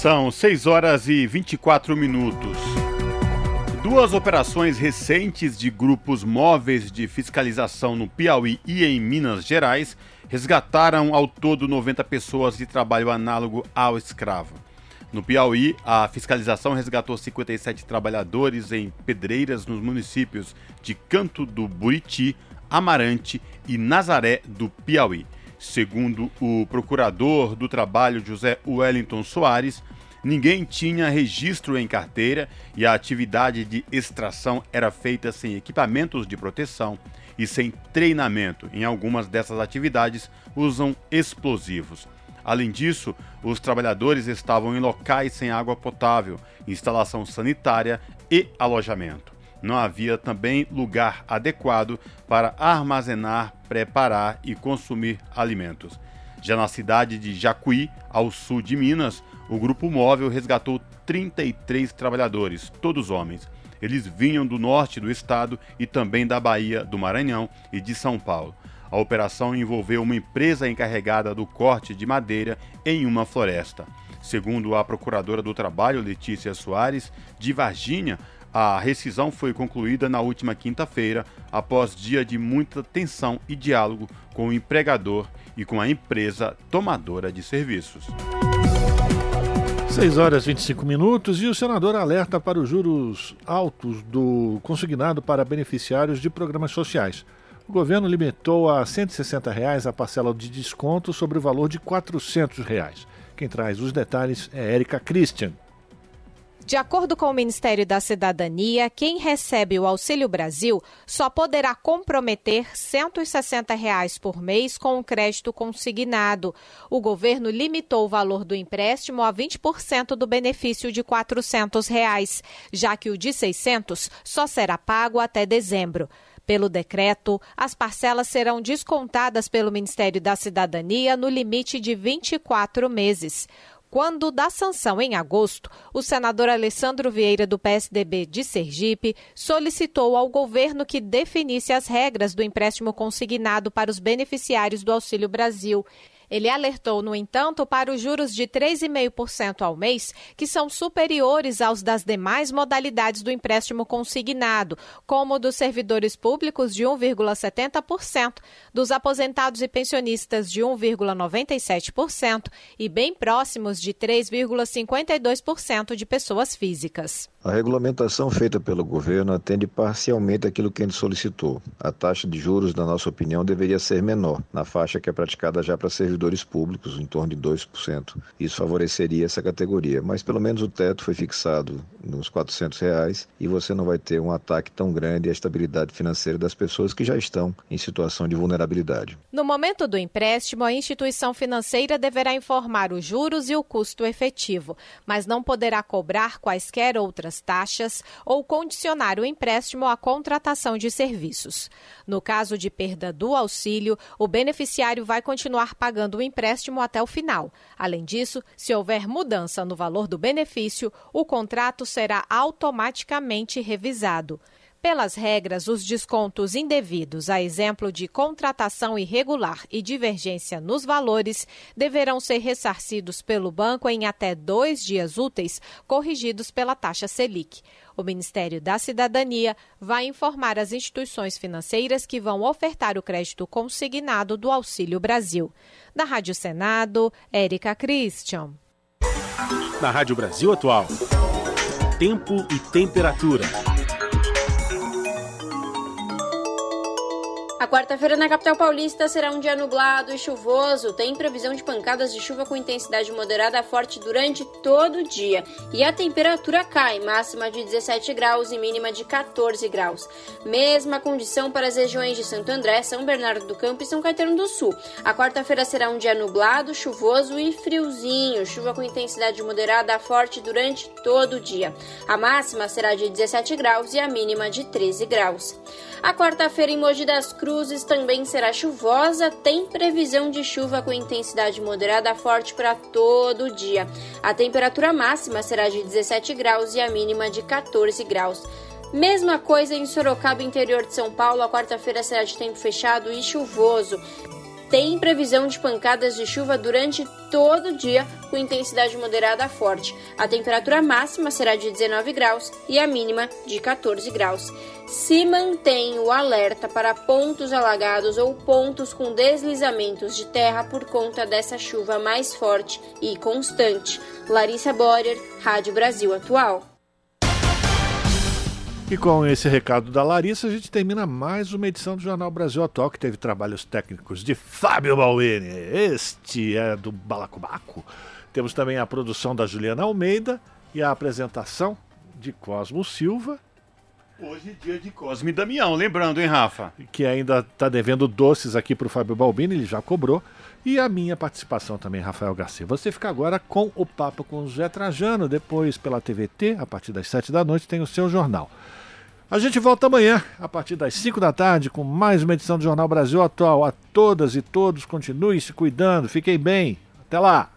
São 6 horas e 24 minutos. Duas operações recentes de grupos móveis de fiscalização no Piauí e em Minas Gerais resgataram ao todo 90 pessoas de trabalho análogo ao escravo. No Piauí, a fiscalização resgatou 57 trabalhadores em pedreiras nos municípios de Canto do Buriti, Amarante e Nazaré do Piauí. Segundo o procurador do trabalho José Wellington Soares, ninguém tinha registro em carteira e a atividade de extração era feita sem equipamentos de proteção e sem treinamento. Em algumas dessas atividades usam explosivos. Além disso, os trabalhadores estavam em locais sem água potável, instalação sanitária e alojamento. Não havia também lugar adequado para armazenar, preparar e consumir alimentos. Já na cidade de Jacuí, ao sul de Minas, o grupo móvel resgatou 33 trabalhadores, todos homens. Eles vinham do norte do estado e também da Bahia, do Maranhão e de São Paulo. A operação envolveu uma empresa encarregada do corte de madeira em uma floresta. Segundo a procuradora do trabalho, Letícia Soares, de Varginha, a rescisão foi concluída na última quinta-feira, após dia de muita tensão e diálogo com o empregador e com a empresa tomadora de serviços. 6 horas e 25 minutos e o senador alerta para os juros altos do consignado para beneficiários de programas sociais. O governo limitou a 160 reais a parcela de desconto sobre o valor de 400 reais. Quem traz os detalhes é Érica Christian. De acordo com o Ministério da Cidadania, quem recebe o Auxílio Brasil só poderá comprometer 160 reais por mês com o crédito consignado. O governo limitou o valor do empréstimo a 20% do benefício de 400 reais, já que o de R$ 600 só será pago até dezembro. Pelo decreto, as parcelas serão descontadas pelo Ministério da Cidadania no limite de 24 meses. Quando da sanção em agosto, o senador Alessandro Vieira, do PSDB de Sergipe, solicitou ao governo que definisse as regras do empréstimo consignado para os beneficiários do Auxílio Brasil. Ele alertou, no entanto, para os juros de 3,5% ao mês, que são superiores aos das demais modalidades do empréstimo consignado, como dos servidores públicos de 1,70%, dos aposentados e pensionistas de 1,97% e bem próximos de 3,52% de pessoas físicas. A regulamentação feita pelo governo atende parcialmente aquilo que a gente solicitou. A taxa de juros, na nossa opinião, deveria ser menor, na faixa que é praticada já para servidores públicos, em torno de 2%. Isso favoreceria essa categoria, mas pelo menos o teto foi fixado nos 400 reais e você não vai ter um ataque tão grande à estabilidade financeira das pessoas que já estão em situação de vulnerabilidade. No momento do empréstimo, a instituição financeira deverá informar os juros e o custo efetivo, mas não poderá cobrar quaisquer outras outras taxas ou condicionar o empréstimo à contratação de serviços. No caso de perda do auxílio, o beneficiário vai continuar pagando o empréstimo até o final. Além disso, se houver mudança no valor do benefício, o contrato será automaticamente revisado. Pelas regras, os descontos indevidos, a exemplo de contratação irregular e divergência nos valores, deverão ser ressarcidos pelo banco em até dois dias úteis, corrigidos pela taxa Selic. O Ministério da Cidadania vai informar as instituições financeiras que vão ofertar o crédito consignado do Auxílio Brasil. Da Rádio Senado, Érica Christian. Na Rádio Brasil Atual, tempo e temperatura. A quarta-feira na capital paulista será um dia nublado e chuvoso. Tem previsão de pancadas de chuva com intensidade moderada a forte durante todo o dia. E a temperatura cai, máxima de 17 graus e mínima de 14 graus. Mesma condição para as regiões de Santo André, São Bernardo do Campo e São Caetano do Sul. A quarta-feira será um dia nublado, chuvoso e friozinho. Chuva com intensidade moderada a forte durante todo o dia. A máxima será de 17 graus e a mínima de 13 graus. A quarta-feira em Mogi das Cruzes também será chuvosa, tem previsão de chuva com intensidade moderada forte para todo o dia. A temperatura máxima será de 17 graus e a mínima de 14 graus. Mesma coisa em Sorocaba, interior de São Paulo, a quarta-feira será de tempo fechado e chuvoso. Tem previsão de pancadas de chuva durante todo o dia, com intensidade moderada a forte. A temperatura máxima será de 19 graus e a mínima de 14 graus. Se mantém o alerta para pontos alagados ou pontos com deslizamentos de terra por conta dessa chuva mais forte e constante. Larissa Borer, Rádio Brasil Atual. E com esse recado da Larissa, a gente termina mais uma edição do Jornal Brasil Atual, que teve trabalhos técnicos de Fábio Balbini. Este é do Balacobaco. Temos também a produção da Juliana Almeida e a apresentação de Cosmo Silva. Hoje é dia de Cosme e Damião, lembrando, hein, Rafa? Que ainda está devendo doces aqui para o Fábio Balbini, ele já cobrou. E a minha participação também, Rafael Garcia. Você fica agora com o Papo com o Zé Trajano, depois pela TVT, a partir das 7 da noite, tem o seu jornal. A gente volta amanhã, a partir das 5 da tarde, com mais uma edição do Jornal Brasil Atual. A todas e todos, continue se cuidando, fiquem bem. Até lá!